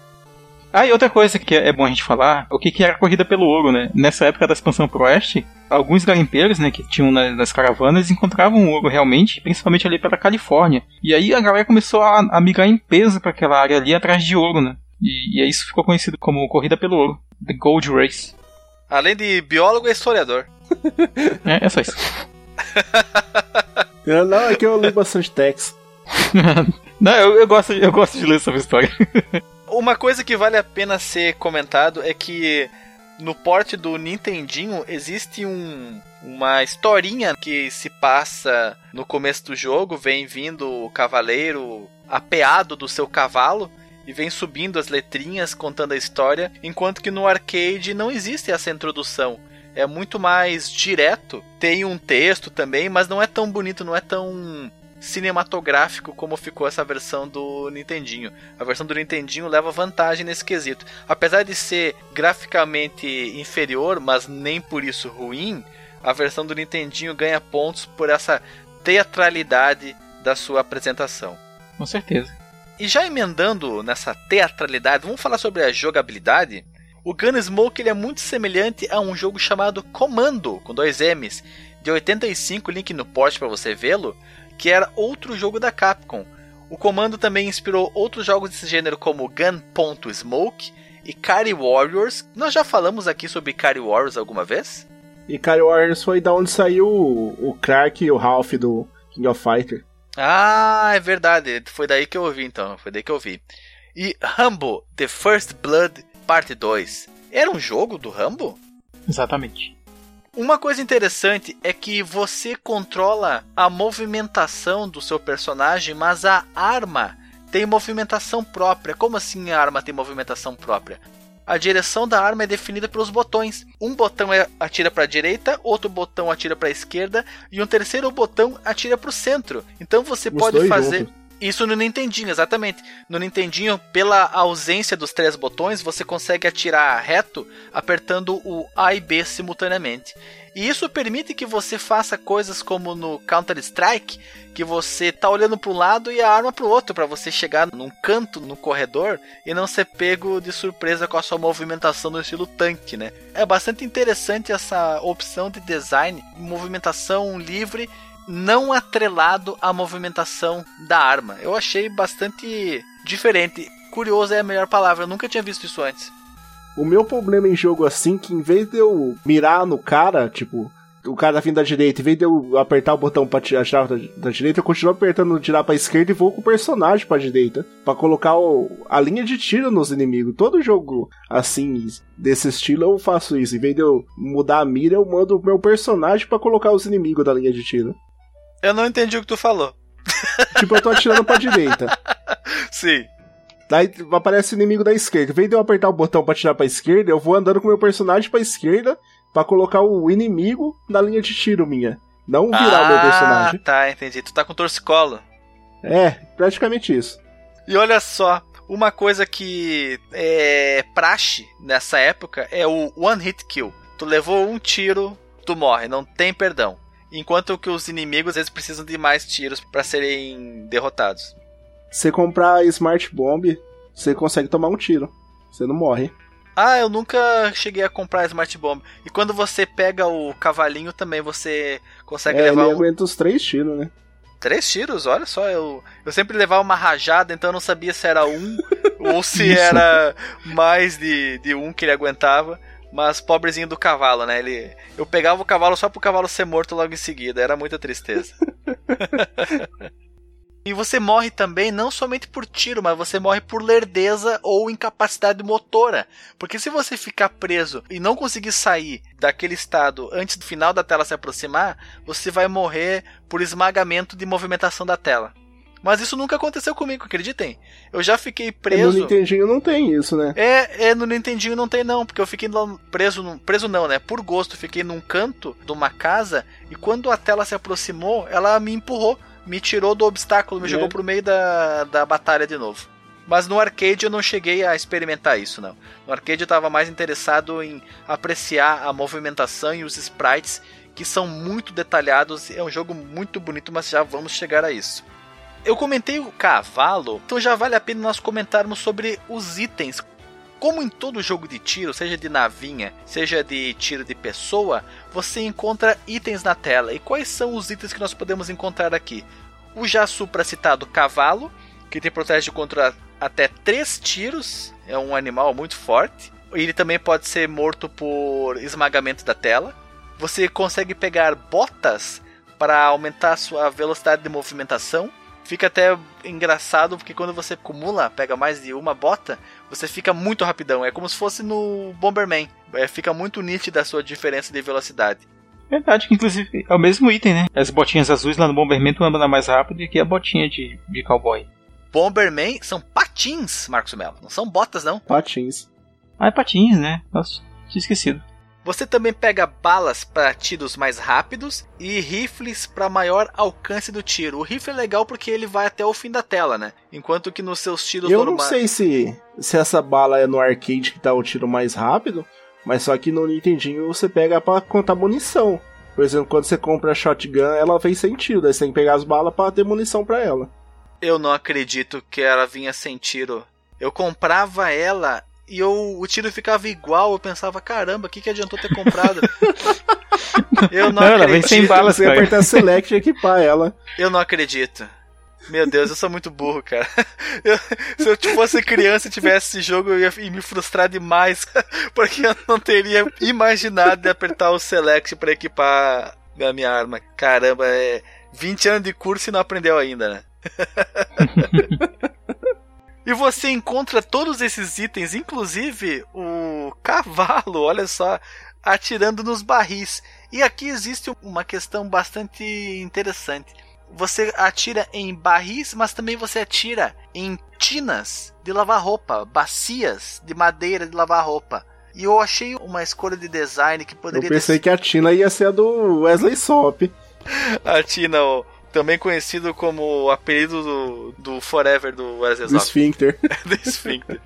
Speaker 2: Ah, e outra coisa que é bom a gente falar, o que, que era a corrida pelo ouro, né? Nessa época da expansão pro oeste, alguns garimpeiros, né, que tinham na- nas caravanas, encontravam ouro realmente, principalmente ali pela Califórnia. E aí a galera começou a, a migrar em peso para aquela área ali atrás de ouro, né? E, e aí isso ficou conhecido como corrida pelo ouro, The Gold Race.
Speaker 1: Além de biólogo e historiador.
Speaker 2: É, é só isso.
Speaker 3: Não, é que eu li bastante text.
Speaker 2: Não, eu, eu gosto, eu gosto de ler sobre história.
Speaker 1: Uma coisa que vale a pena ser comentado é que no porte do Nintendinho existe um, uma historinha que se passa no começo do jogo, vem vindo o cavaleiro apeado do seu cavalo e vem subindo as letrinhas contando a história, enquanto que no arcade não existe essa introdução. É muito mais direto. Tem um texto também, mas não é tão bonito, não é tão cinematográfico como ficou essa versão do Nintendinho. A versão do Nintendinho leva vantagem nesse quesito. Apesar de ser graficamente inferior, mas nem por isso ruim, a versão do Nintendinho ganha pontos por essa teatralidade da sua apresentação.
Speaker 2: Com certeza.
Speaker 1: E já emendando nessa teatralidade, vamos falar sobre a jogabilidade. O Gunsmoke ele é muito semelhante a um jogo chamado Comando, com dois M's, de 85, link no post para você vê-lo, que era outro jogo da Capcom. O Comando também inspirou outros jogos desse gênero como Gun.Smoke e Kari Warriors. Nós já falamos aqui sobre Kari Warriors alguma vez?
Speaker 3: E Kari Warriors foi da onde saiu o, o Clark e o Ralph do King of Fighter.
Speaker 1: Ah, é verdade. Foi daí que eu ouvi então. Foi daí que eu ouvi. E Rambo, The First Blood, parte 2. era um jogo do Rambo?
Speaker 2: Exatamente.
Speaker 1: Uma coisa interessante é que você controla a movimentação do seu personagem, mas a arma tem movimentação própria. Como assim a arma tem movimentação própria? A direção da arma é definida pelos botões. Um botão é, atira para a direita, outro botão atira para a esquerda e um terceiro botão atira para o centro. Então você
Speaker 3: Os
Speaker 1: fazer
Speaker 3: juntos.
Speaker 1: Isso no Nintendinho, exatamente. No Nintendinho, pela ausência dos três botões, você consegue atirar reto apertando o A e B simultaneamente. E isso permite que você faça coisas como no Counter Strike, que você tá olhando para um lado e a arma para o outro para você chegar num canto no corredor e não ser pego de surpresa com a sua movimentação no estilo tanque, né? É bastante interessante essa opção de design, movimentação livre não atrelado à movimentação da arma. Eu achei bastante diferente. Curioso é a melhor palavra, eu nunca tinha visto isso antes.
Speaker 3: O meu problema em jogo assim, que em vez de eu mirar no cara, tipo, o cara vindo da direita, em vez de eu apertar o botão pra tirar da, da direita, eu continuo apertando tirar pra esquerda e vou com o personagem pra direita. Pra colocar o- a linha de tiro nos inimigos. Todo jogo assim, desse estilo, eu faço isso. Em vez de eu mudar a mira, eu mando o meu personagem pra colocar os inimigos da linha de tiro.
Speaker 1: Eu não entendi o que tu falou.
Speaker 3: Tipo, eu tô atirando pra direita.
Speaker 1: Sim.
Speaker 3: Daí aparece o inimigo da esquerda. Em vez de eu apertar o botão pra tirar pra esquerda, eu vou andando com o meu personagem pra esquerda pra colocar o inimigo na linha de tiro minha. Não virar o meu
Speaker 1: ah,
Speaker 3: personagem.
Speaker 1: tá, entendi. Tu tá com torcicolo.
Speaker 3: É, praticamente isso.
Speaker 1: E olha só, uma coisa que é praxe nessa época é o one hit kill. Tu levou um tiro, tu morre, não tem perdão. Enquanto que os inimigos eles precisam de mais tiros para serem derrotados.
Speaker 3: Você comprar Smart Bomb, você consegue tomar um tiro. Você não morre.
Speaker 1: Ah, eu nunca cheguei a comprar Smart Bomb. E quando você pega o cavalinho também você consegue
Speaker 3: É, ele
Speaker 1: levar um...
Speaker 3: aguenta os três tiros, né?
Speaker 1: três tiros. Olha só, eu eu sempre levava uma rajada, então eu não sabia se era um ou se era mais de, de um que ele aguentava. Mas pobrezinho do cavalo, né? Ele, eu pegava o cavalo só pro cavalo ser morto logo em seguida. Era muita tristeza. e você morre também não somente por tiro, mas você morre por lerdeza ou incapacidade motora. Porque se você ficar preso e não conseguir sair daquele estado antes do final da tela se aproximar, você vai morrer por esmagamento de movimentação da tela. Mas isso nunca aconteceu comigo, acreditem. Eu já fiquei
Speaker 3: No
Speaker 1: preso.
Speaker 3: Nintendinho não tem isso, né?
Speaker 1: É, é, no Nintendinho não tem não, porque eu fiquei preso, num- preso não, né? Por gosto, fiquei num canto de uma casa e quando a tela se aproximou, ela me empurrou, me tirou do obstáculo, me
Speaker 3: É.
Speaker 1: jogou pro meio da, da batalha de novo. Mas no arcade eu não cheguei a experimentar isso, não. No arcade eu tava mais interessado em apreciar a movimentação e os sprites, que são muito detalhados. É um jogo muito bonito, mas já vamos chegar a isso. Eu comentei o cavalo, então já vale a pena nós comentarmos sobre os itens. Como em todo jogo de tiro, seja de navinha, seja de tiro de pessoa, você encontra itens na tela. E quais são os itens que nós podemos encontrar aqui? O já supracitado cavalo, que te protege contra até 3 tiros, é um animal muito forte. Ele também pode ser morto por esmagamento da tela. Você consegue pegar botas para aumentar sua velocidade de movimentação. Fica até engraçado porque quando você acumula, pega mais de uma bota, você fica muito rapidão. É como se fosse no Bomberman. É, fica muito nítida a sua diferença de velocidade.
Speaker 2: Verdade, que inclusive é o mesmo item, né? As botinhas azuis lá no Bomberman tu anda mais rápido que a botinha de, de cowboy.
Speaker 1: Bomberman são patins, Marcos Mello. Não são botas, não.
Speaker 3: Patins.
Speaker 2: Ah, é patinhas, né? Nossa, tinha esquecido.
Speaker 1: Você também pega balas para tiros mais rápidos e rifles para maior alcance do tiro. O rifle é legal porque ele vai até o fim da tela, né? Enquanto que nos seus tiros
Speaker 3: Eu não sei se, se essa bala é no arcade que dá o tiro mais rápido, mas só que no Nintendinho você pega pra contar munição. Por exemplo, quando você compra a shotgun, ela vem sem tiro, daí você tem que pegar as balas pra ter munição pra ela.
Speaker 1: Eu não acredito que ela vinha sem tiro. Eu comprava ela e eu, o tiro ficava igual. Eu pensava, caramba, o que, que adiantou ter comprado? eu não
Speaker 2: Não, ela vem
Speaker 1: acredito.
Speaker 2: sem bala.
Speaker 3: Você apertar select e equipar ela.
Speaker 1: Eu não acredito. Meu Deus, eu sou muito burro, cara. Eu- se eu fosse criança e tivesse esse jogo, eu ia me frustrar demais. Porque eu não teria imaginado de apertar o select para equipar a minha arma. Caramba, é 20 anos de curso e não aprendeu ainda, né? E você encontra todos esses itens, inclusive o cavalo, olha só, atirando nos barris. E aqui existe uma questão bastante interessante. Você atira em barris, mas também você atira em tinas de lavar roupa, bacias de madeira de lavar roupa. E eu achei uma escolha de design que poderia
Speaker 3: Eu pensei ter... que a Tina ia ser a do Wesley Sop.
Speaker 1: a Tina, também conhecido como o apelido do, do Forever do Wesley.
Speaker 3: Do Sphincter.
Speaker 1: do Sphincter.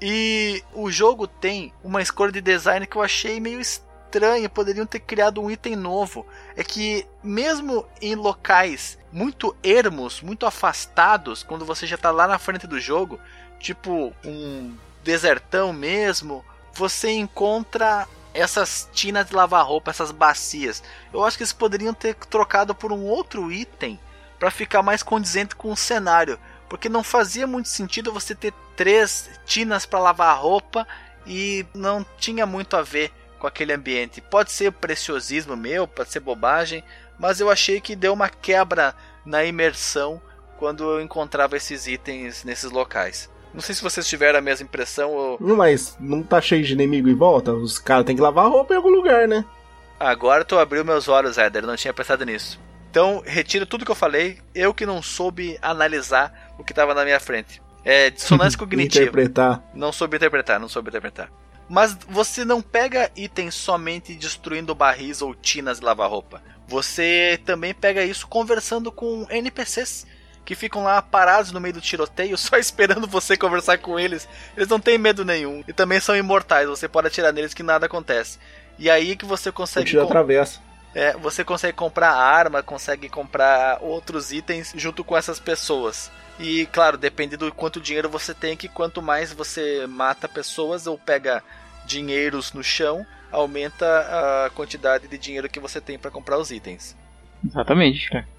Speaker 1: E o jogo tem uma escolha de design que eu achei meio estranha. Poderiam ter criado um item novo. É que, mesmo em locais muito ermos, muito afastados, quando você já está lá na frente do jogo, tipo um desertão mesmo, você encontra essas tinas de lavar roupa, essas bacias. Eu acho que eles poderiam ter trocado por um outro item para ficar mais condizente com o cenário, porque não fazia muito sentido você ter três tinas para lavar roupa e não tinha muito a ver com aquele ambiente. Pode ser preciosismo meu, pode ser bobagem, mas eu achei que deu uma quebra na imersão quando eu encontrava esses itens nesses locais. Não sei se vocês tiveram a mesma impressão ou.
Speaker 3: Mas não tá cheio de inimigo em volta? Os caras têm que lavar roupa em algum lugar, né?
Speaker 1: Agora tu abriu meus olhos, Éder, não tinha pensado nisso. Então, retiro tudo que eu falei, eu que não soube analisar o que estava na minha frente. É dissonância cognitiva.
Speaker 3: interpretar.
Speaker 1: Não soube interpretar, não soube interpretar. Mas você não pega itens somente destruindo barris ou tinas de lavar roupa. Você também pega isso conversando com NPCs que ficam lá parados no meio do tiroteio, só esperando você conversar com eles. Eles não têm medo nenhum. E também são imortais, você pode atirar neles que nada acontece. E aí que você consegue.
Speaker 3: Tira atravessa.
Speaker 1: É, você consegue comprar arma, consegue comprar outros itens junto com essas pessoas. E claro, depende do quanto dinheiro você tem, que quanto mais você mata pessoas ou pega dinheiros no chão, aumenta a quantidade de dinheiro que você tem para comprar os itens.
Speaker 2: Exatamente, cara.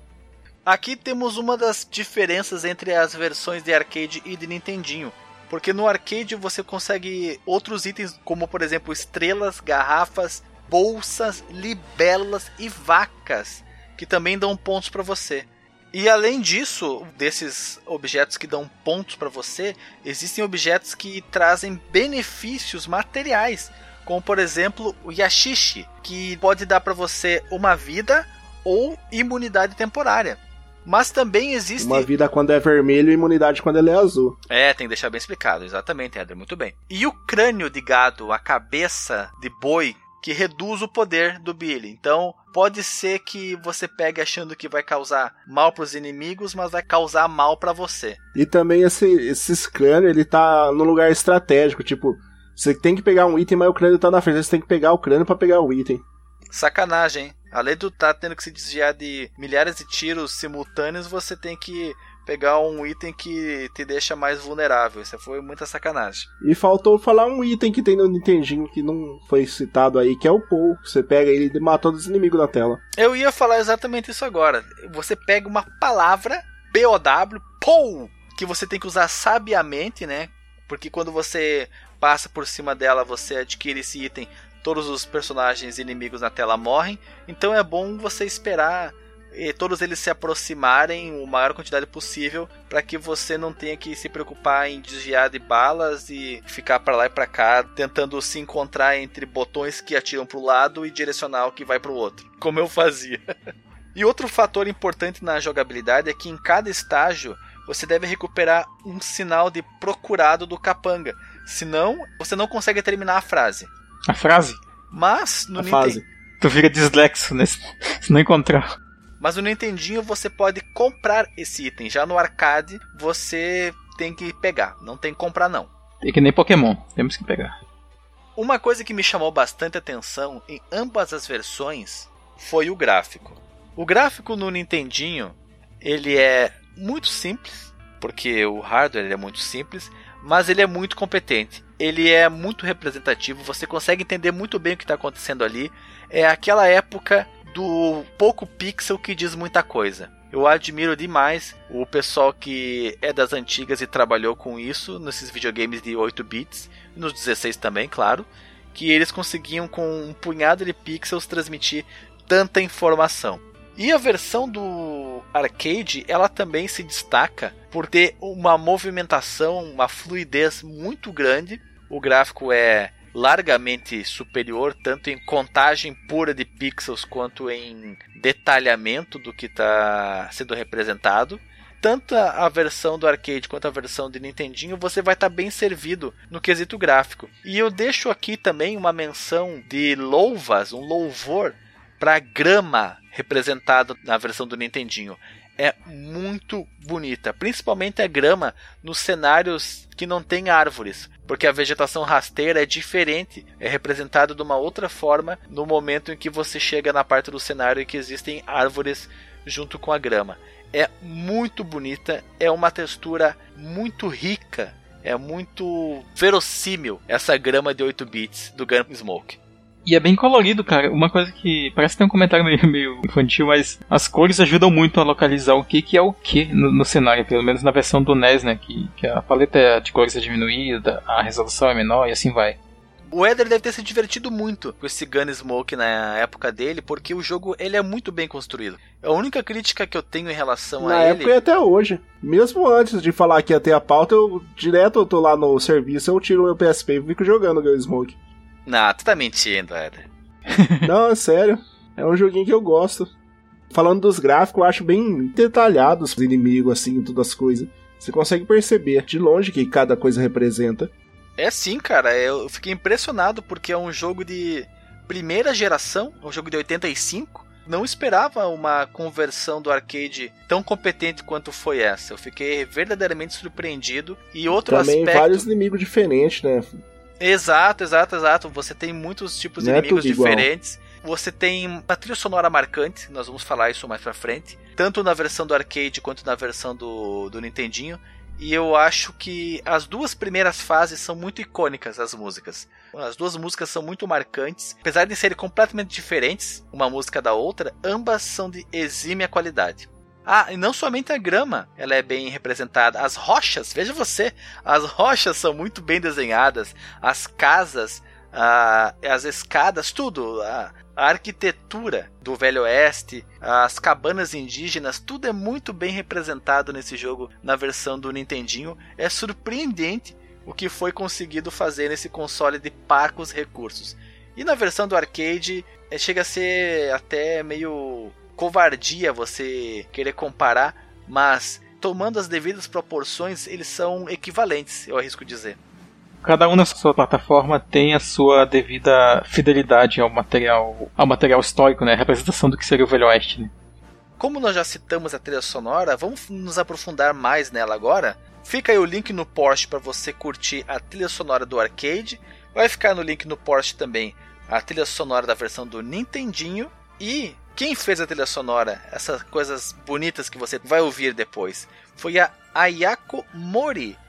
Speaker 1: Aqui temos uma das diferenças entre as versões de arcade e de Nintendinho. Porque no arcade você consegue outros itens, como por exemplo estrelas, garrafas, bolsas, libelas e vacas, que também dão pontos para você. E além disso, desses objetos que dão pontos para você, existem objetos que trazem benefícios materiais, como por exemplo o Yashishi, que pode dar para você uma vida ou imunidade temporária. Mas também existe.
Speaker 3: Uma vida quando é vermelho e imunidade quando ele é azul.
Speaker 1: É, tem que deixar bem explicado, exatamente, Edra, muito bem. E o crânio de gado, a cabeça de boi, que reduz o poder do Billy. Então, pode ser que você pegue achando que vai causar mal para os inimigos, mas vai causar mal para você.
Speaker 3: E também esse, esse crânio, ele tá num lugar estratégico, tipo, você tem que pegar um item, mas o crânio tá na frente, você tem que pegar o crânio para pegar o item.
Speaker 1: Sacanagem, hein? Além de estar tá tendo que se desviar de milhares de tiros simultâneos, você tem que pegar um item que te deixa mais vulnerável. Isso foi muita sacanagem.
Speaker 3: E faltou falar um item que tem no Nintendinho que não foi citado aí, que é o Paul. Você pega ele e mata todos os inimigos na tela.
Speaker 1: Eu ia falar exatamente isso agora. Você pega uma palavra, P-O-W, Paul, que você tem que usar sabiamente, né? Porque quando você passa por cima dela, você adquire esse item todos os personagens inimigos na tela morrem, então é bom você esperar e todos eles se aproximarem o maior quantidade possível para que você não tenha que se preocupar em desviar de balas e ficar para lá e para cá tentando se encontrar entre botões que atiram para o lado e direcional que vai para o outro, como eu fazia. e outro fator importante na jogabilidade é que em cada estágio você deve recuperar um sinal de procurado do capanga, senão você não consegue terminar a frase.
Speaker 2: A frase?
Speaker 1: Mas no
Speaker 3: a fase.
Speaker 2: Tu fica dislexo né? se não encontrar.
Speaker 1: Mas no Nintendinho você pode comprar esse item. Já no arcade você tem que pegar. Não tem que comprar não.
Speaker 2: É que nem Pokémon. Temos que pegar.
Speaker 1: Uma coisa que me chamou bastante atenção em ambas as versões foi o gráfico. O gráfico no Nintendinho ele é muito simples, porque o hardware é muito simples, mas ele é muito competente ele é muito representativo, você consegue entender muito bem o que está acontecendo ali. É aquela época do pouco pixel que diz muita coisa. Eu admiro demais o pessoal que é das antigas e trabalhou com isso nesses videogames de 8 bits, nos 16 também, claro, que eles conseguiam com um punhado de pixels transmitir tanta informação. E a versão do arcade, ela também se destaca por ter uma movimentação, uma fluidez muito grande. O gráfico é largamente superior, tanto em contagem pura de pixels quanto em detalhamento do que está sendo representado. Tanto a versão do arcade quanto a versão de Nintendinho, você vai estar tá bem servido no quesito gráfico. E eu deixo aqui também uma menção de louvas, um louvor para a grama representada na versão do Nintendinho é muito bonita, principalmente a grama nos cenários que não tem árvores, porque a vegetação rasteira é diferente, é representada de uma outra forma no momento em que você chega na parte do cenário em que existem árvores junto com a grama. É muito bonita, é uma textura muito rica, é muito verossímil essa grama de 8 bits do Gunsmoke.
Speaker 2: E é bem colorido, cara. Uma coisa que parece ter um comentário meio, meio infantil, mas as cores ajudam muito a localizar o que, que é o que no, no, cenário, pelo menos na versão do NES, né? Que, que a paleta de cores é diminuída, a resolução é menor e assim vai.
Speaker 1: O Eder deve ter se divertido muito com esse Gunsmoke na época dele, porque o jogo ele é muito bem construído. A única crítica que eu tenho em relação
Speaker 3: na
Speaker 1: a
Speaker 3: ele. Na época e até hoje. Mesmo antes de falar que ia ter a pauta, eu direto eu tô lá no serviço, eu tiro o meu PSP e fico jogando Gunsmoke.
Speaker 1: Não, tu tá mentindo, Eder.
Speaker 3: Não, é sério. É um joguinho que eu gosto. Falando dos gráficos, eu acho bem detalhados os inimigos, assim, todas as coisas. Você consegue perceber de longe que cada coisa representa.
Speaker 1: É sim, cara. Eu fiquei impressionado porque é um jogo de primeira geração, um jogo de 85. Não esperava uma conversão do arcade tão competente quanto foi essa. Eu fiquei verdadeiramente surpreendido. E outro
Speaker 3: Também
Speaker 1: aspecto.
Speaker 3: vários inimigos diferentes, né?
Speaker 1: Exato, exato, exato. Você tem muitos tipos de Não é inimigos é diferentes. Igual. Você tem uma trilha sonora marcante, nós vamos falar isso mais pra frente. Tanto na versão do arcade quanto na versão do, do Nintendinho. E eu acho que as duas primeiras fases são muito icônicas, as músicas. As duas músicas são muito marcantes. Apesar de serem completamente diferentes, uma música da outra, ambas são de exímia qualidade. Ah, e não somente a grama, ela é bem representada. As rochas, veja você, as rochas são muito bem desenhadas. As casas, ah, as escadas, tudo. A, a arquitetura do Velho Oeste, as cabanas indígenas, tudo é muito bem representado nesse jogo na versão do Nintendinho. É surpreendente o que foi conseguido fazer nesse console de parcos recursos. E na versão do arcade, é, chega a ser até meio covardia você querer comparar, mas tomando as devidas proporções, eles são equivalentes, eu arrisco dizer.
Speaker 2: Cada um na sua plataforma tem a sua devida fidelidade ao material, ao material histórico, né? A representação do que seria o Velho Oeste, né?
Speaker 1: Como nós já citamos a trilha sonora, vamos nos aprofundar mais nela agora. Fica aí o link no Porsche para você curtir a trilha sonora do arcade. Vai ficar no link no Porsche também a trilha sonora da versão do Nintendinho. E quem fez a trilha sonora, essas coisas bonitas que você vai ouvir depois, foi a Ayako Mori,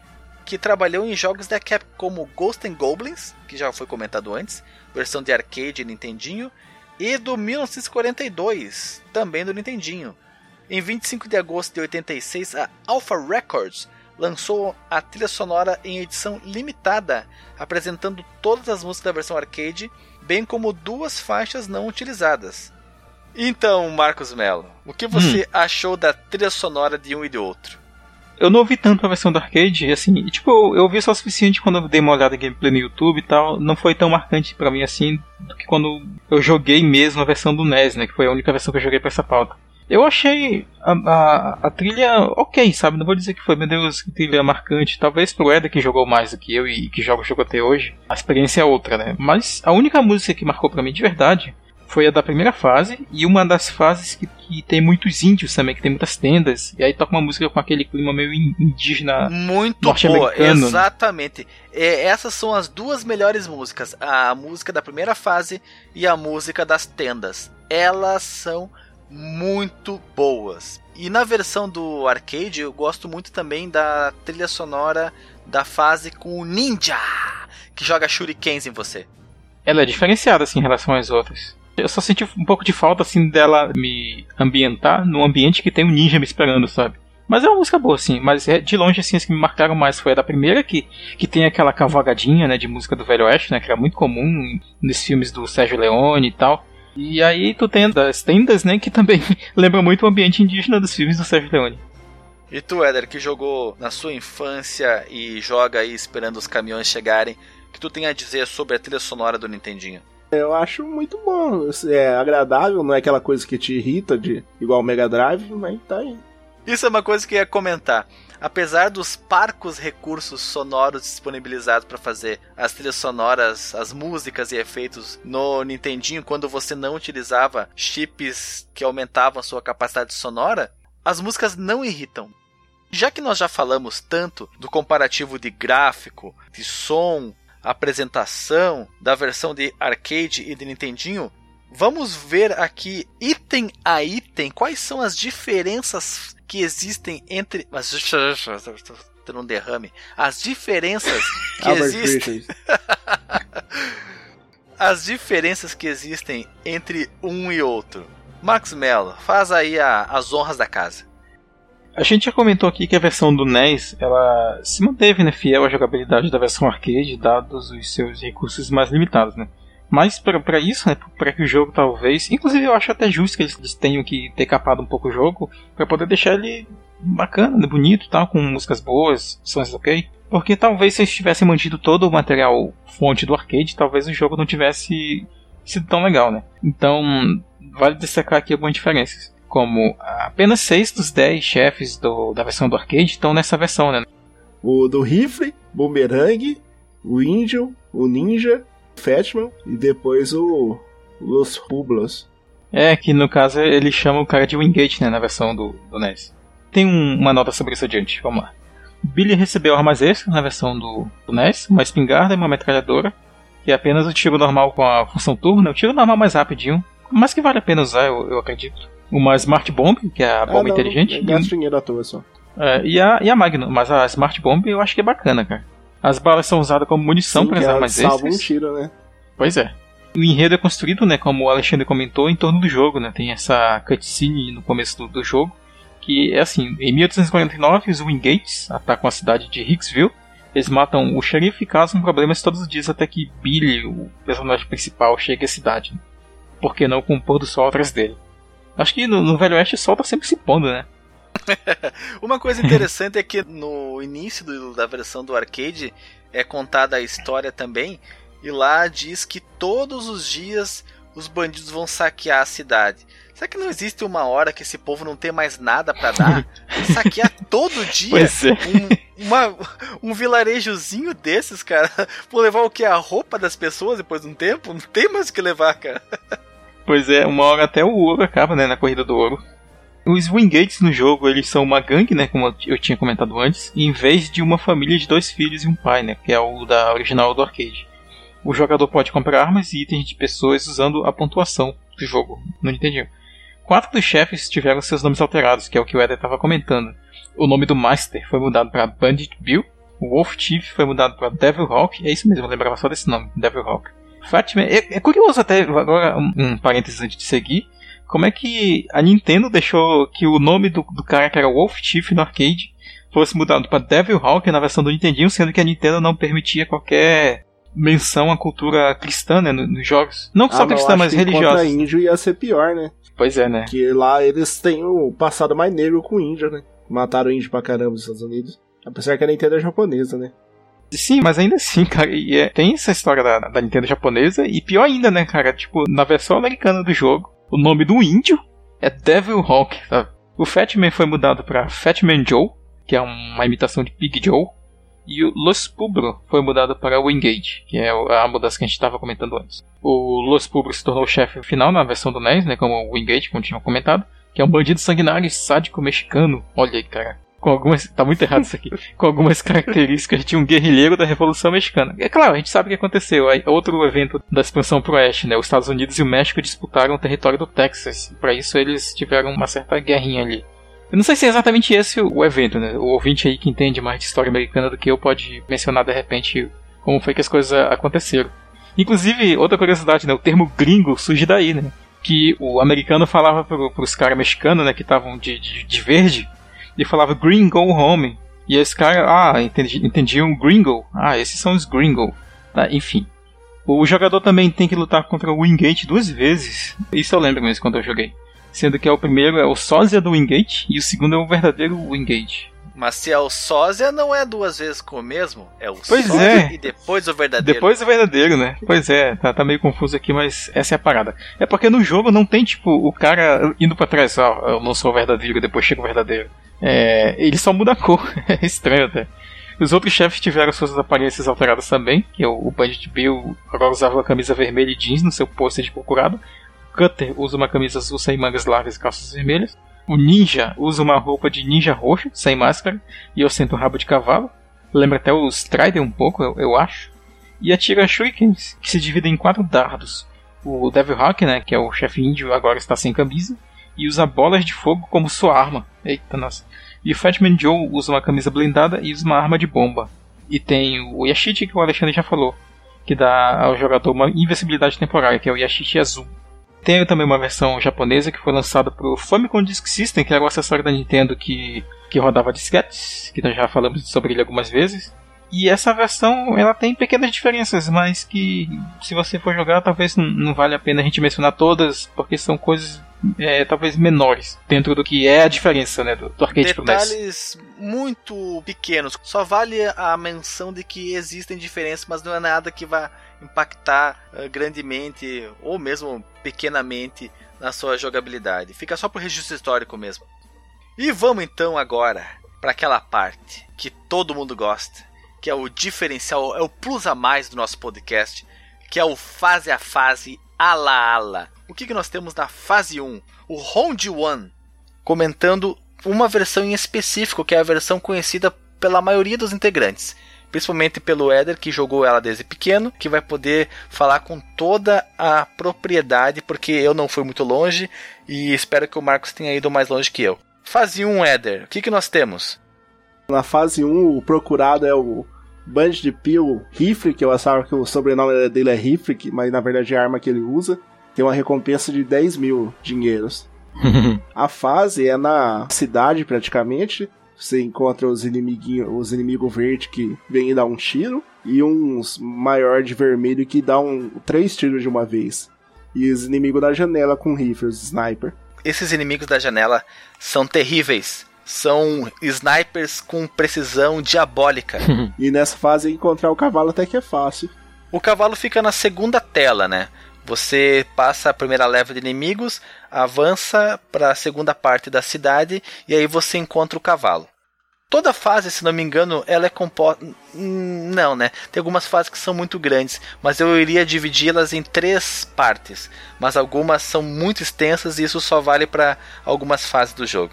Speaker 1: que trabalhou em jogos da Capcom como Ghost and Goblins, que já foi comentado antes, versão de arcade e Nintendinho, e do 1942, também do Nintendinho. Em 25 de agosto de 86, a Alpha Records lançou a trilha sonora em edição limitada, apresentando todas as músicas da versão arcade, bem como duas faixas não utilizadas. Então, Marcos Mello, o que você hum. achou da trilha sonora de um e de outro?
Speaker 2: Eu não ouvi tanto a versão do arcade, assim, tipo, eu ouvi só o suficiente quando eu dei uma olhada em gameplay no YouTube e tal, não foi tão marcante para mim assim do que quando eu joguei mesmo a versão do NES, né, que foi a única versão que eu joguei pra essa pauta. Eu achei a, a, a, trilha ok, sabe? Não vou dizer que foi, meu Deus, que trilha marcante. Talvez pro Eder que jogou mais do que eu e que joga o jogo até hoje, a experiência é outra, né? Mas a única música que marcou para mim de verdade foi a da primeira fase e uma das fases que, que tem muitos índios também, que tem muitas tendas. E aí toca uma música com aquele clima meio indígena.
Speaker 1: Muito boa, exatamente. É, essas são as duas melhores músicas: a música da primeira fase e a música das tendas. Elas são muito boas. E na versão do arcade, eu gosto muito também da trilha sonora da fase com o ninja que joga shurikens em você.
Speaker 2: Ela é diferenciada assim em relação às outras. Eu só senti um pouco de falta, assim, dela me ambientar num ambiente que tem um ninja me esperando, sabe? Mas é uma música boa, sim. Mas é, de longe, assim, as que me marcaram mais foi a da primeira, que, que tem aquela cavalgadinha, né, de música do Velho Oeste, né, que era muito comum nos filmes do Sérgio Leone e tal. E aí tu tem as tendas, né, que também lembra muito o ambiente indígena dos filmes do Sérgio Leone.
Speaker 1: E tu, Éder, que jogou na sua infância e joga aí esperando os caminhões chegarem, que tu tem a dizer sobre a trilha sonora do Nintendinho?
Speaker 3: Eu acho muito bom, é agradável, não é aquela coisa que te irrita de igual o Mega Drive, mas tá aí.
Speaker 1: Isso é uma coisa que eu ia comentar. Apesar dos parcos recursos sonoros disponibilizados para fazer as trilhas sonoras, as músicas e efeitos no Nintendinho, quando você não utilizava chips que aumentavam a sua capacidade sonora, as músicas não irritam. Já que nós já falamos tanto do comparativo de gráfico, de som, apresentação da versão de arcade e de Nintendinho, vamos ver aqui item a item quais são as diferenças que existem entre mas tendo um derrame. As diferenças que existem as diferenças que existem entre um e outro. Max Mello faz aí a, as honras da casa
Speaker 2: a gente já comentou aqui que a versão do NES ela se manteve né, fiel à jogabilidade da versão arcade, dados os seus recursos mais limitados. Né? Mas para isso, né, para que o jogo talvez. Inclusive, eu acho até justo que eles tenham que ter capado um pouco o jogo para poder deixar ele bacana, né, bonito tal, com músicas boas, sons ok. Porque talvez se eles tivessem mantido todo o material fonte do arcade, talvez o jogo não tivesse sido tão legal, né? Então, vale destacar aqui algumas diferenças como apenas 6 dos 10 chefes do, da versão do arcade estão nessa versão, né?
Speaker 3: O do rifle, bumerangue, o índio, o ninja, Fatman e depois o Los Publos.
Speaker 2: É, que no caso ele chama o cara de Wingate, né, na versão do, do NES. Tem um, uma nota sobre isso adiante, vamos lá. Billy recebeu armas extras na versão do, do NES, uma espingarda e uma metralhadora, que é apenas o tiro normal com a função turno, né? o tiro normal mais rapidinho, mas que vale a pena usar, eu, eu acredito uma Smart Bomb, que é a bomba ah, não, inteligente.
Speaker 3: Não, dinheiro à toa só.
Speaker 2: É, e, a, e a Magnum, mas a Smart Bomb eu acho que é bacana, cara. As balas são usadas como munição para as armas
Speaker 3: salva um tiro, né?
Speaker 2: Pois é. O enredo é construído, né, como o Alexandre comentou, em torno do jogo, né? Tem essa cutscene no começo do, do jogo, que é assim, em 1849 os Wingates atacam a cidade de Hicksville, eles matam o xerife e causam problemas todos os dias até que Billy, o personagem principal, chegue à cidade. Por que não com o pôr do sol atrás dele? Acho que no, no Velho Oeste o sol tá sempre se pondo, né?
Speaker 1: Uma coisa interessante é que no início do, da versão do arcade é contada a história também, e lá diz que todos os dias os bandidos vão saquear a cidade. Será que não existe uma hora que esse povo não tem mais nada para dar? saquear todo dia
Speaker 2: é.
Speaker 1: um, uma, um vilarejozinho desses, cara? Vou levar o que? A roupa das pessoas depois de um tempo? Não tem mais o que levar, cara.
Speaker 2: Pois é, uma hora até o ouro acaba, né, na corrida do ouro. Os Wingates no jogo, eles são uma gangue, né, como eu tinha comentado antes, em vez de uma família de dois filhos e um pai, né, que é o da original do arcade. O jogador pode comprar armas e itens de pessoas usando a pontuação do jogo, no Nintendo. Quatro dos chefes tiveram seus nomes alterados, que é o que o Eder estava comentando. O nome do Master foi mudado para Bandit Bill, o Wolf Chief foi mudado para Devil Hawk, é isso mesmo, eu lembrava só desse nome, Devil Hawk. Fatman. É, é curioso até, agora um, um parênteses antes de seguir, como é que a Nintendo deixou que o nome do, do cara que era Wolf Chief no arcade fosse mudado para Devil Hawk na versão do Nintendinho, sendo que a Nintendo não permitia qualquer menção à cultura cristã né, nos jogos. Não só
Speaker 3: ah,
Speaker 2: cristã, mas religiosa.
Speaker 3: Índio ia ser pior, né?
Speaker 2: Pois é, né?
Speaker 3: Que lá eles têm o passado mais negro com índio, né? Mataram índio pra caramba nos Estados Unidos. Apesar que a Nintendo é japonesa, né?
Speaker 2: Sim, mas ainda assim, cara, é, tem essa história da, da Nintendo japonesa, e pior ainda, né, cara? Tipo, na versão americana do jogo, o nome do índio é Devil Hawk, sabe? O Fatman foi mudado para Fatman Joe, que é uma imitação de Big Joe, e o Los Pubro foi mudado para Wingate, que é a mudança que a gente estava comentando antes. O Los Pubro se tornou o chefe final na versão do NES, né, como o Wingate, como tinha comentado, que é um bandido sanguinário e sádico mexicano. Olha aí, cara com algumas. Tá muito errado isso aqui. com algumas características de um guerrilheiro da Revolução Mexicana. É claro, a gente sabe o que aconteceu. Aí, outro evento da expansão pro oeste, né? Os Estados Unidos e o México disputaram o território do Texas. Para isso eles tiveram uma certa guerrinha ali. Eu não sei se é exatamente esse o evento, né? O ouvinte aí que entende mais de história americana do que eu pode mencionar de repente como foi que as coisas aconteceram. Inclusive, outra curiosidade, né? O termo gringo surge daí, né? Que o americano falava pro, pros caras mexicanos, né? Que estavam de, de, de verde ele falava Gringo Home. E esse cara, ah, entendi, entendi um Gringo. Ah, esses são os Gringo. Ah, enfim. O jogador também tem que lutar contra o Wingate duas vezes. Isso eu lembro mesmo quando eu joguei. Sendo que é o primeiro é o sósia do Wingate e o segundo é o verdadeiro Wingate.
Speaker 1: Mas se é o sósia, não é duas vezes com o mesmo. É o
Speaker 2: Pois
Speaker 1: sósia
Speaker 2: é.
Speaker 1: e depois o verdadeiro.
Speaker 2: Depois o verdadeiro, né? Pois é, tá, tá meio confuso aqui, mas essa é a parada. É porque no jogo não tem, tipo, o cara indo pra trás, ó, eu não sou o verdadeiro, depois chega o verdadeiro. É, ele só muda a cor, é estranho até. Os outros chefes tiveram suas aparências alteradas também, que é o, o Bandit Bill agora usava uma camisa vermelha e jeans no seu pôster de procurado. Cutter usa uma camisa azul sem mangas largas e calças vermelhas. O Ninja usa uma roupa de ninja roxa, sem máscara, e ostenta um rabo de cavalo. Lembra até o Strider um pouco, eu, eu acho. E atira shurikens, que se dividem em quatro dardos. O Devil Hawk, né, que é o chefe índio, agora está sem camisa. E usa bolas de fogo como sua arma. Eita, nossa. E o Fatman Joe usa uma camisa blindada e usa uma arma de bomba. E tem o Yashichi, que o Alexandre já falou, que dá ao jogador uma invencibilidade temporária, que é o Yashichi azul. Tem também uma versão japonesa que foi lançada para o Famicom Disk System, que era o acessório da Nintendo que, que rodava disquetes, que nós já falamos sobre ele algumas vezes. E essa versão ela tem pequenas diferenças, mas que se você for jogar talvez não vale a pena a gente mencionar todas, porque são coisas é, talvez menores dentro do que é a diferença né, do, do arcade.
Speaker 1: Detalhes muito pequenos. Só vale a menção de que existem diferenças, mas não é nada que vá impactar eh, grandemente ou mesmo pequenamente na sua jogabilidade. Fica só por registro histórico mesmo. E vamos então agora para aquela parte que todo mundo gosta, que é o diferencial, é o plus a mais do nosso podcast, que é o fase a fase ala ala. O que, que nós temos na fase 1? O Round 1 comentando uma versão em específico, que é a versão conhecida pela maioria dos integrantes. Principalmente pelo Éder, que jogou ela desde pequeno, que vai poder falar com toda a propriedade, porque eu não fui muito longe e espero que o Marcos tenha ido mais longe que eu. Fase 1, Éder, o que, que nós temos?
Speaker 3: Na fase 1, o procurado é o Bandit Peel Rifle, que eu achava que o sobrenome dele é Rifle, mas na verdade é a arma que ele usa. Tem uma recompensa de 10 mil dinheiros. A fase é na cidade praticamente. Você encontra os inimiguinhos, os inimigos verdes que vêm dar um tiro e uns maior de vermelho que dá um três tiros de uma vez. E os inimigos da janela com rifles, sniper.
Speaker 1: Esses inimigos da janela são terríveis. São snipers com precisão diabólica.
Speaker 3: E nessa fase encontrar o cavalo até que é fácil.
Speaker 1: O cavalo fica na segunda tela, né? Você passa a primeira leva de inimigos, avança para a segunda parte da cidade e aí você encontra o cavalo. Toda fase, se não me engano, ela é composta. Não, né? Tem algumas fases que são muito grandes, mas eu iria dividi-las em três partes. Mas algumas são muito extensas e isso só vale para algumas fases do jogo.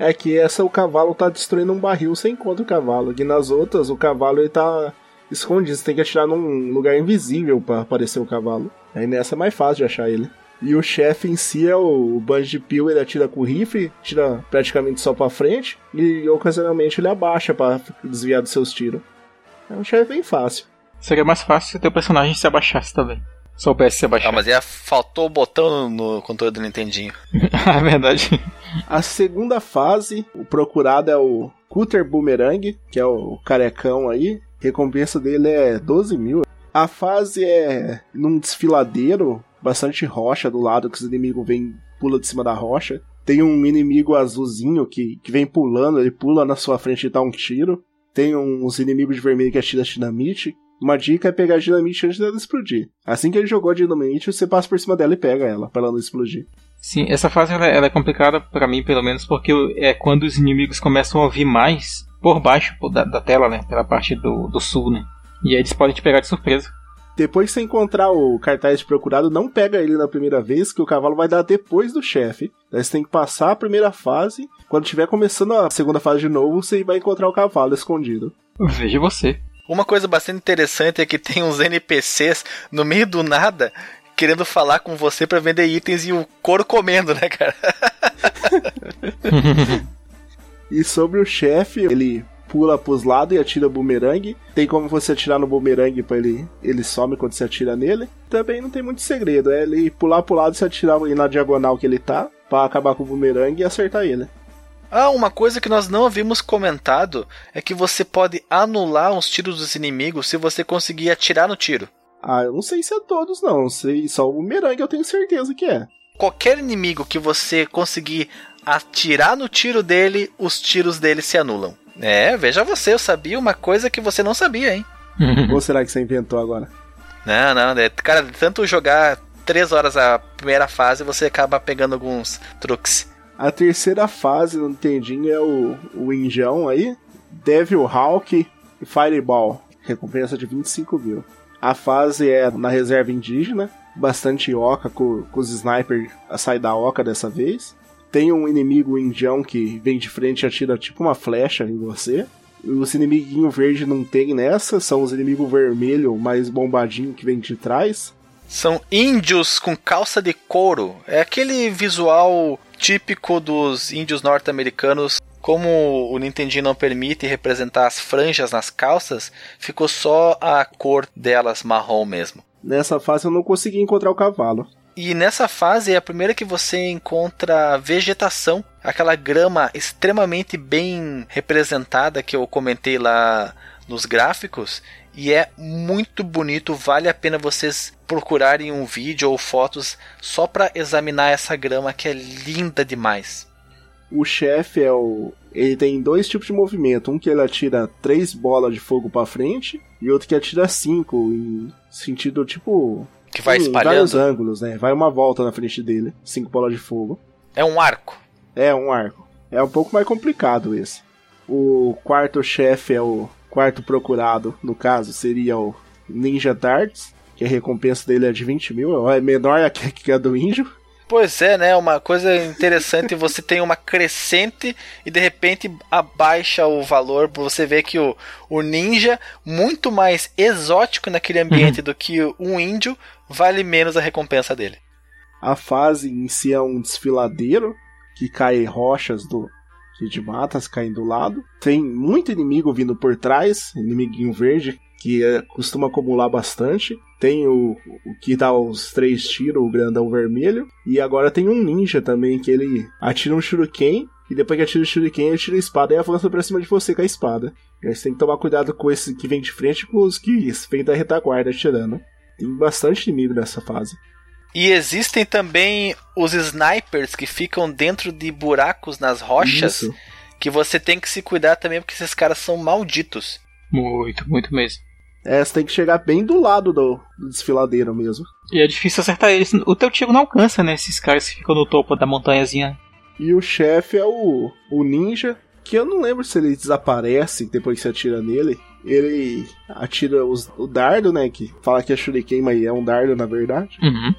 Speaker 3: É que essa o cavalo tá destruindo um barril, você encontra o cavalo. E nas outras, o cavalo ele tá escondido, você tem que atirar num lugar invisível para aparecer o cavalo. Aí nessa é mais fácil de achar ele. E o chefe em si é o, o Banjo Peel, ele atira com o rifle, tira praticamente só pra frente, e ocasionalmente ele abaixa para desviar dos seus tiros. É um chefe bem fácil.
Speaker 2: Seria mais fácil se o teu personagem se abaixasse também. Soubesse se abaixar.
Speaker 1: Ah, mas aí faltou o botão no controle do Nintendinho.
Speaker 2: é verdade.
Speaker 3: A segunda fase, o procurado é o Cutter Boomerang, que é o carecão aí. Recompensa dele é 12 mil. A fase é num desfiladeiro, bastante rocha do lado, que os inimigos vêm, pula de cima da rocha. Tem um inimigo azulzinho que, que vem pulando, ele pula na sua frente e dá um tiro. Tem uns inimigos de vermelho que atira dinamite. Uma dica é pegar a dinamite antes dela explodir. Assim que ele jogou a dinamite, você passa por cima dela e pega ela, pra ela não explodir.
Speaker 2: Sim, essa fase ela, ela é complicada pra mim, pelo menos, porque é quando os inimigos começam a vir mais por baixo da, da tela, né? Pela parte do, do sul, né? E aí eles podem te pegar de surpresa.
Speaker 3: Depois que você encontrar o cartaz de procurado, não pega ele na primeira vez, que o cavalo vai dar depois do chefe. Daí você tem que passar a primeira fase. Quando estiver começando a segunda fase de novo, você vai encontrar o cavalo escondido.
Speaker 2: Veja você.
Speaker 1: Uma coisa bastante interessante é que tem uns NPCs no meio do nada querendo falar com você para vender itens e o couro comendo, né, cara?
Speaker 3: e sobre o chefe, ele pula pros lados e atira bumerangue. Tem como você atirar no bumerangue para ele ele some quando você atira nele. Também não tem muito segredo, é ele pular pro lado e se atirar na diagonal que ele tá, para acabar com o bumerangue e acertar ele.
Speaker 1: Ah, uma coisa que nós não havíamos comentado é que você pode anular os tiros dos inimigos se você conseguir atirar no tiro.
Speaker 3: Ah, eu não sei se é todos não, sei só o bumerangue eu tenho certeza que é.
Speaker 1: qualquer inimigo que você conseguir atirar no tiro dele, os tiros dele se anulam. É, veja você, eu sabia uma coisa que você não sabia, hein?
Speaker 3: Ou será que você inventou agora?
Speaker 1: Não, não, é, cara, tanto jogar três horas a primeira fase, você acaba pegando alguns truques.
Speaker 3: A terceira fase no Nintendinho é o, o Injão aí, Devil Hawk e Fireball, recompensa de 25 mil. A fase é na reserva indígena, bastante oca com, com os snipers a sair da oca dessa vez. Tem um inimigo indião que vem de frente e atira tipo uma flecha em você. Os inimiguinhos verdes não tem nessa, são os inimigos vermelho mais bombadinho que vem de trás.
Speaker 1: São índios com calça de couro. É aquele visual típico dos índios norte-americanos. Como o Nintendinho não permite representar as franjas nas calças, ficou só a cor delas marrom mesmo.
Speaker 3: Nessa fase eu não consegui encontrar o cavalo.
Speaker 1: E nessa fase é a primeira que você encontra vegetação, aquela grama extremamente bem representada que eu comentei lá nos gráficos. E é muito bonito, vale a pena vocês procurarem um vídeo ou fotos só para examinar essa grama que é linda demais.
Speaker 3: O chefe é o. Ele tem dois tipos de movimento. Um que ele atira três bolas de fogo para frente e outro que atira cinco, em sentido tipo.
Speaker 1: Que vai
Speaker 3: em
Speaker 1: espalhando.
Speaker 3: vários ângulos, né? Vai uma volta na frente dele. Cinco bolas de fogo.
Speaker 1: É um arco.
Speaker 3: É, um arco. É um pouco mais complicado esse. O quarto chefe é o quarto procurado, no caso, seria o Ninja Darts, que a recompensa dele é de 20 mil, é menor que que a do índio.
Speaker 1: Pois é, né? Uma coisa interessante, você tem uma crescente e de repente abaixa o valor. Você vê que o, o ninja, muito mais exótico naquele ambiente do que um índio, vale menos a recompensa dele.
Speaker 3: A fase em si é um desfiladeiro, que cai rochas do que de matas caindo do lado. Tem muito inimigo vindo por trás, inimiguinho verde, que é, costuma acumular bastante. Tem o, o que dá os três tiros, o grandão vermelho. E agora tem um ninja também, que ele atira um shuriken. E depois que atira o shuriken, ele tira a espada e avança pra cima de você com a espada. E aí você tem que tomar cuidado com esse que vem de frente e com os que vem da retaguarda atirando. Tem bastante inimigo nessa fase.
Speaker 1: E existem também os snipers que ficam dentro de buracos nas rochas.
Speaker 3: Isso.
Speaker 1: Que você tem que se cuidar também, porque esses caras são malditos.
Speaker 2: Muito, muito mesmo.
Speaker 3: É, você tem que chegar bem do lado do, do desfiladeiro mesmo.
Speaker 2: E é difícil acertar eles. O teu tiro não alcança, né? Esses caras que ficam no topo da montanhazinha.
Speaker 3: E o chefe é o, o ninja, que eu não lembro se ele desaparece depois que você atira nele. Ele atira os- o dardo, né? Que fala que é shuriken, mas é um dardo na verdade.
Speaker 2: Uhum.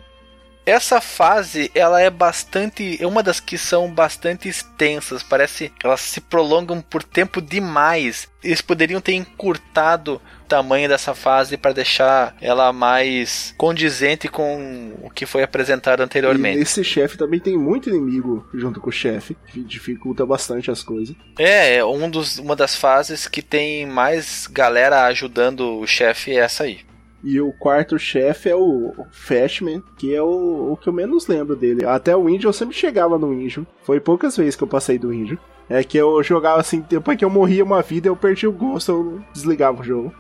Speaker 1: Essa fase, ela é bastante. É uma das que são bastante extensas. Parece que elas se prolongam por tempo demais. Eles poderiam ter encurtado o tamanho dessa fase para deixar ela mais condizente com o que foi apresentado
Speaker 3: E
Speaker 1: anteriormente.
Speaker 3: esse chefe também tem muito inimigo junto com o chefe, que dificulta bastante as coisas.
Speaker 1: É, é um dos, uma das fases que tem mais galera ajudando o chefe é essa aí.
Speaker 3: E o quarto chefe é o Fashman, que é o, o que eu menos lembro dele. Até o índio eu sempre chegava no índio. Foi poucas vezes que eu passei do índio. É que eu jogava assim, depois que eu morria uma vida, eu perdi o gosto, eu desligava o jogo.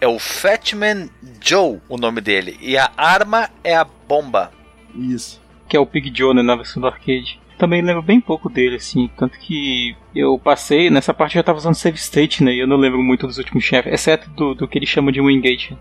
Speaker 1: É o Fatman Joe, o nome dele. E a arma é a bomba.
Speaker 3: Isso.
Speaker 2: Que é o Pig Joe, né, na versão do arcade. Também lembro bem pouco dele, assim. Tanto que eu passei, nessa parte eu já tava usando save state, né? E eu não lembro muito dos últimos chefes, exceto do, do que ele chama de Wingate.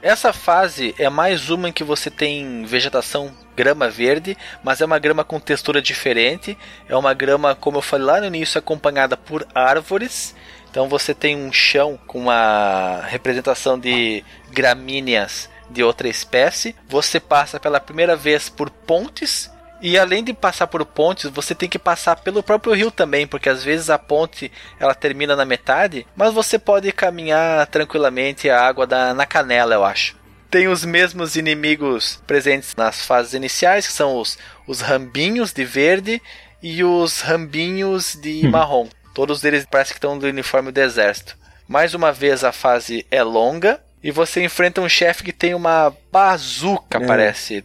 Speaker 1: Essa fase é mais uma em que você tem vegetação grama verde, mas é uma grama com textura diferente. É uma grama, como eu falei lá no início, acompanhada por árvores. Então você tem um chão com uma representação de gramíneas de outra espécie. Você passa pela primeira vez por pontes. E além de passar por pontes, você tem que passar pelo próprio rio também, porque às vezes a ponte ela termina na metade, mas você pode caminhar tranquilamente a água da, na canela, eu acho. Tem os mesmos inimigos presentes nas fases iniciais, que são os, os rambinhos de verde e os rambinhos de marrom. Todos eles parecem que estão do uniforme do exército. Mais uma vez a fase é longa e você enfrenta um chefe que tem uma bazuca,
Speaker 3: É.
Speaker 1: parece.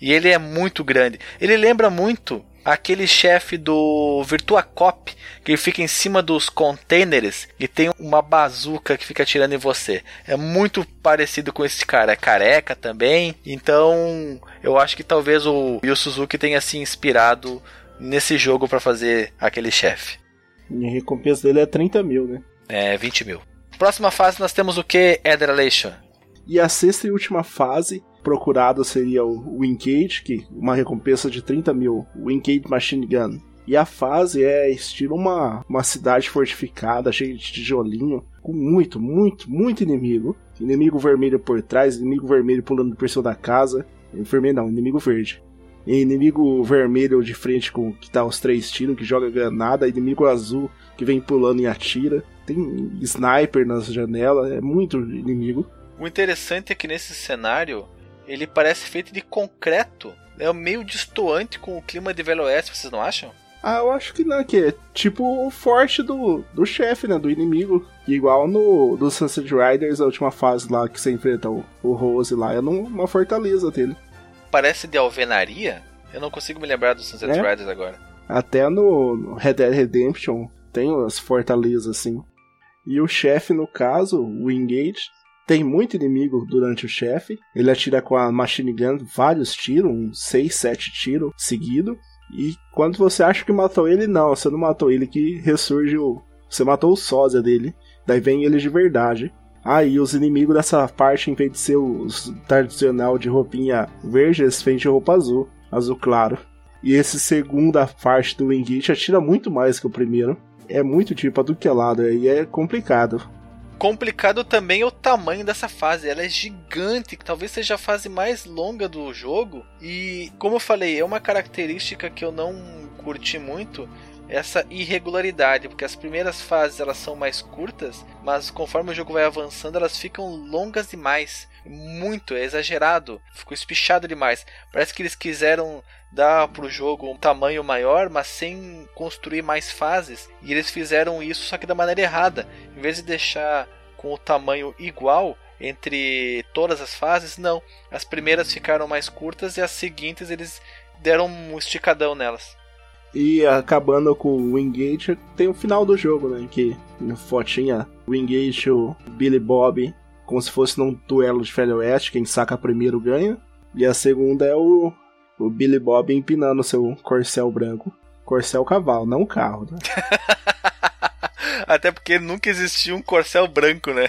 Speaker 1: E ele é muito grande. Ele lembra muito aquele chefe do Virtua Cop, que fica em cima dos containers e tem uma bazuca que fica atirando em você. É muito parecido com esse cara, é careca também. Então, eu acho que talvez o Yu Suzuki tenha se inspirado nesse jogo para fazer aquele chefe.
Speaker 3: E a recompensa dele é 30 mil, né?
Speaker 1: É, 20 mil. Próxima fase nós temos o que, Eder Aleixo?
Speaker 3: E a sexta e última fase procurado seria o Wincade, que uma recompensa de 30 mil, Wincade Machine Gun. E a fase é estilo uma, uma cidade fortificada, cheia de tijolinho, com muito, muito, muito inimigo. Inimigo vermelho por trás, inimigo vermelho pulando por cima da casa. Vermelho não, inimigo verde. E inimigo vermelho de frente com que dá os três tiros, que joga granada, inimigo azul que vem pulando e atira. Tem sniper nas janelas, é muito inimigo.
Speaker 1: O interessante é que nesse cenário ele parece feito de concreto. É meio distoante com o clima de Velho Oeste, vocês não acham?
Speaker 3: Ah, eu acho que não, que é tipo o forte do, do chefe, né? Do inimigo. Igual no do Sunset Riders, a última fase lá que você enfrenta o, o Rose lá, é numa fortaleza dele.
Speaker 1: Parece de alvenaria? Eu não consigo me lembrar do Sunset é? Riders agora.
Speaker 3: Até no, no Red Dead Redemption tem as fortalezas assim. E o chefe, no caso, o Engage, tem muito inimigo durante o chefe. Ele atira com a machine gun vários tiros, uns 6, 7 tiros seguidos. E quando você acha que matou ele, não, você não matou ele, que ressurge o. Você matou o sósia dele. Daí vem ele de verdade. Aí ah, os inimigos dessa parte, em vez de ser os tradicional de roupinha verde, eles feitos de roupa azul, azul claro. E esse segunda parte do Wingate atira muito mais que o primeiro. É muito tipo do que lado, e é complicado.
Speaker 1: Complicado também é o tamanho dessa fase. Ela é gigante, talvez seja a fase mais longa do jogo. E, como eu falei, é uma característica que eu não curti muito essa irregularidade, porque as primeiras fases elas são mais curtas, mas conforme o jogo vai avançando, elas ficam longas demais. Muito, é exagerado, ficou espichado demais. Parece que eles quiseram dar pro jogo um tamanho maior, mas sem construir mais fases. E eles fizeram isso só que da maneira errada. Em vez de deixar com o tamanho igual entre todas as fases, não. As primeiras ficaram mais curtas e as seguintes eles deram um esticadão nelas.
Speaker 3: E acabando com o Wingate, tem o final do jogo, né? Que no fotinha, Wingate, o Billy Bob, como se fosse num duelo de Velho Oeste, quem saca primeiro ganha. E a segunda é o o Billy Bob empinando seu corcel branco. Corcel cavalo, não carro, né?
Speaker 1: Até porque nunca existiu um corcel branco, né?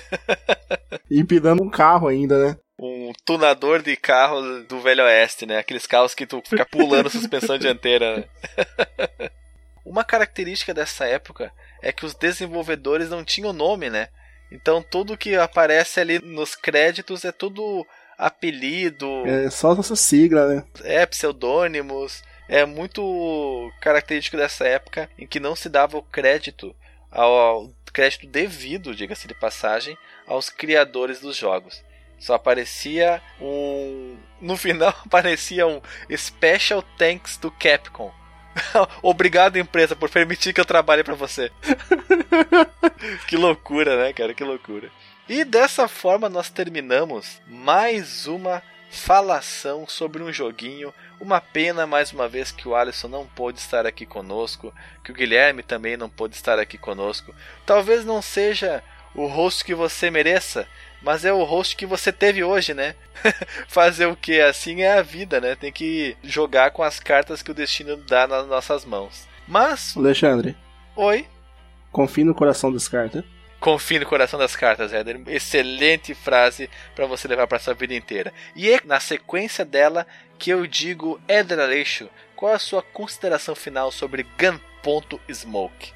Speaker 3: empinando um carro ainda, né?
Speaker 1: Um tunador de carro do Velho Oeste, né? Aqueles carros que tu fica pulando suspensão dianteira. Né? Uma característica dessa época é que os desenvolvedores não tinham nome, né? Então tudo que aparece ali nos créditos é tudo apelido.
Speaker 3: É só essa sigla, né?
Speaker 1: É, pseudônimos. É muito característico dessa época em que não se dava o crédito ao crédito devido, diga-se de passagem, aos criadores dos jogos. Só aparecia um. No final aparecia um Special Thanks do Capcom. Obrigado, empresa, por permitir que eu trabalhe para você. que loucura, né, cara? Que loucura. E dessa forma nós terminamos mais uma falação sobre um joguinho. Uma pena mais uma vez que o Alisson não pôde estar aqui conosco, que o Guilherme também não pôde estar aqui conosco. Talvez não seja o host que você mereça, mas é o host que você teve hoje, né? Fazer o que? Assim é a vida, né? Tem que jogar com as cartas que o destino dá nas nossas mãos. Mas.
Speaker 3: Alexandre.
Speaker 1: Oi.
Speaker 3: Confie no coração das cartas.
Speaker 1: Confie no coração das cartas, Éder. Excelente frase para você levar para sua vida inteira. E é na sequência dela que eu digo, Éder Aleixo, qual é a sua consideração final sobre Gun.Smoke?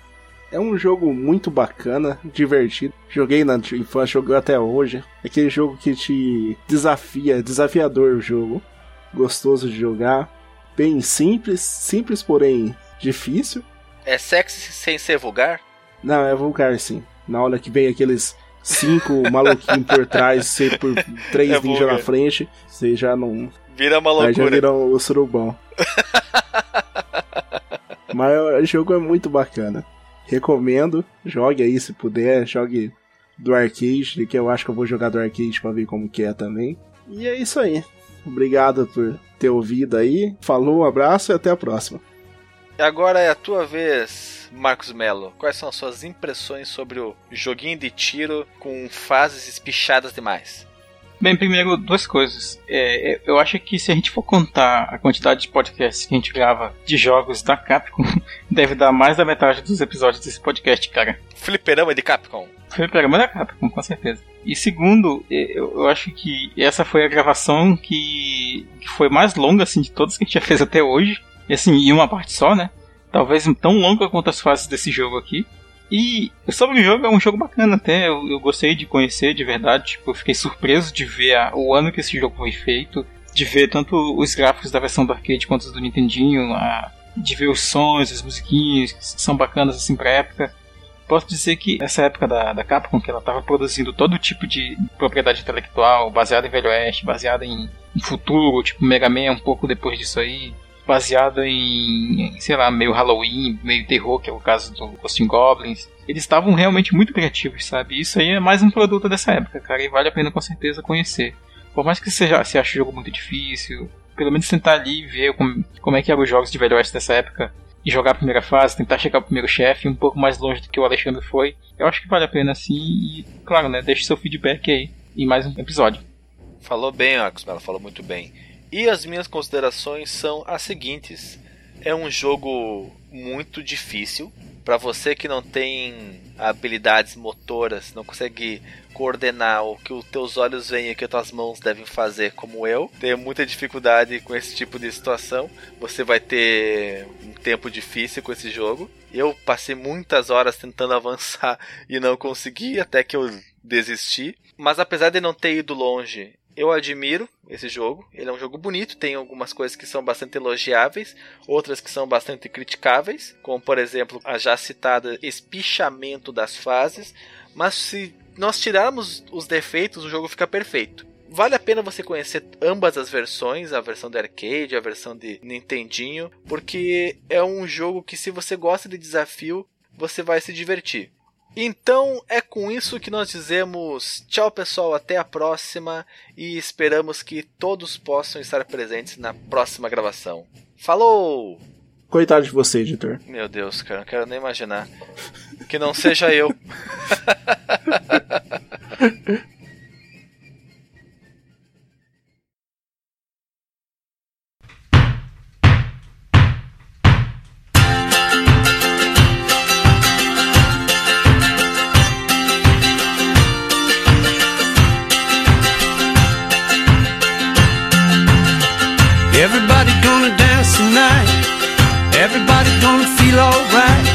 Speaker 3: É um jogo muito bacana, divertido. Joguei na infância, joguei até hoje. É aquele jogo que te desafia, desafiador o jogo. Gostoso de jogar. Bem simples, simples porém difícil.
Speaker 1: É sexy sem ser vulgar?
Speaker 3: Não, é vulgar sim. Na hora que vem aqueles cinco maluquinhos por trás, você por três é ninjas na frente, você já não.
Speaker 1: Vira uma loucura. Aí
Speaker 3: já vira o surubão. Mas o jogo é muito bacana. Recomendo, jogue aí se puder, jogue do arcade, que eu acho que eu vou jogar do arcade pra ver como que é também. E é isso aí. Obrigado por ter ouvido aí. Falou, um abraço e até a próxima.
Speaker 1: E agora é a tua vez, Marcos Melo. Quais são as suas impressões sobre o joguinho de tiro com fases espichadas demais?
Speaker 2: Bem, primeiro, duas coisas. É, é, eu acho que se a gente for contar a quantidade de podcasts que a gente grava de jogos da Capcom, deve dar mais da metade dos episódios desse podcast, cara.
Speaker 1: Fliperama de Capcom.
Speaker 2: Fliperama da Capcom, com certeza. E segundo, é, eu, acho que essa foi a gravação que, que foi mais longa, assim, de todas que a gente já fez até hoje. E assim, em uma parte só, né? Talvez tão longa quanto as fases desse jogo aqui. E sobre o jogo, é um jogo bacana até. Eu, eu gostei de conhecer de verdade. Tipo, eu fiquei surpreso de ver a, o ano que esse jogo foi feito. De ver tanto os gráficos da versão do arcade quanto os do Nintendinho. A, de ver os sons, as musiquinhas, que são bacanas assim pra época. Posso dizer que nessa época da, da Capcom, que ela estava produzindo todo tipo de propriedade intelectual baseada em Velho Oeste, baseada em, em futuro, tipo Mega Man um pouco depois disso aí, baseada em, sei lá, meio Halloween, meio terror, que é o caso do Ghost Goblins. Eles estavam realmente muito criativos, sabe? Isso aí é mais um produto dessa época, cara, e vale a pena com certeza conhecer. Por mais que você, já, você ache o jogo muito difícil, pelo menos tentar ali e ver como, como é que eram os jogos de Velho Oeste dessa época e jogar a primeira fase, tentar chegar o primeiro chefe um pouco mais longe do que o Alexandre foi. Eu acho que vale a pena sim e, claro, né, deixe seu feedback aí em mais um episódio.
Speaker 1: Falou bem, Marcos Mello, falou muito bem. E as minhas considerações são as seguintes: é um jogo muito difícil para você que não tem habilidades motoras, não consegue coordenar o que os teus olhos veem e o que as tuas mãos devem fazer, como eu, tenho muita dificuldade com esse tipo de situação. Você vai ter um tempo difícil com esse jogo. Eu passei muitas horas tentando avançar e não consegui, até que eu desisti. Mas apesar de não ter ido longe eu admiro esse jogo. Ele é um jogo bonito, tem algumas coisas que são bastante elogiáveis, outras que são bastante criticáveis, como por exemplo a já citada espichamento das fases. Mas se nós tirarmos os defeitos, o jogo fica perfeito. Vale a pena você conhecer ambas as versões, a versão de arcade, a versão de Nintendinho, porque é um jogo que se você gosta de desafio, você vai se divertir. Então é com isso que nós dizemos tchau pessoal, até a próxima e esperamos que todos possam estar presentes na próxima gravação. Falou!
Speaker 3: Coitado de você, editor.
Speaker 1: Meu Deus, cara, não quero nem imaginar. Que não seja eu.
Speaker 4: Everybody gonna dance tonight. Everybody gonna feel alright.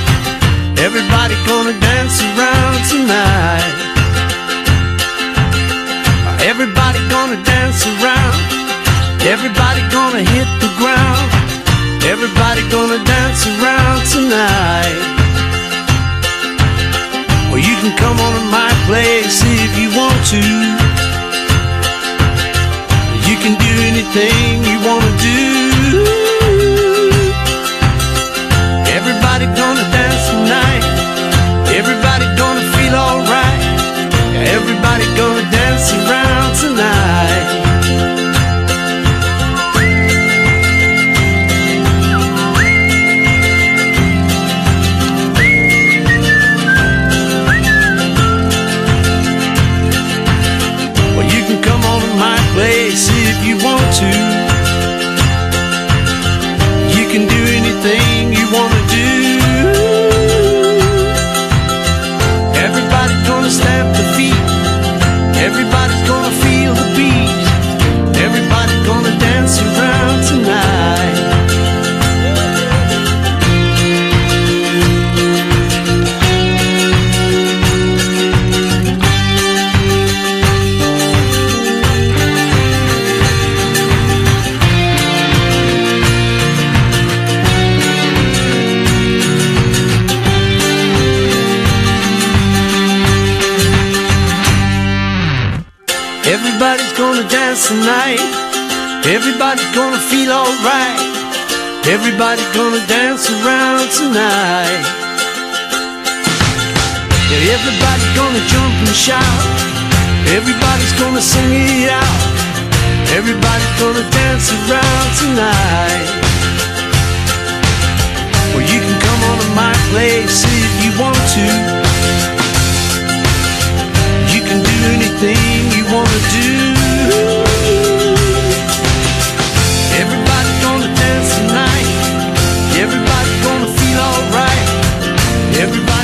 Speaker 4: Everybody gonna dance around tonight. Everybody gonna dance around. Everybody gonna hit the ground. Everybody gonna dance around tonight. Well, you can come on to my place if you want to do anything you wanna do. Everybody gonna feel alright. Everybody gonna dance around tonight. Yeah, everybody gonna jump and shout. Everybody's gonna sing it out. Everybody gonna dance around tonight. Well, you can come on to my place if you want to. You can do anything you wanna do. Everybody's gonna feel alright. Everybody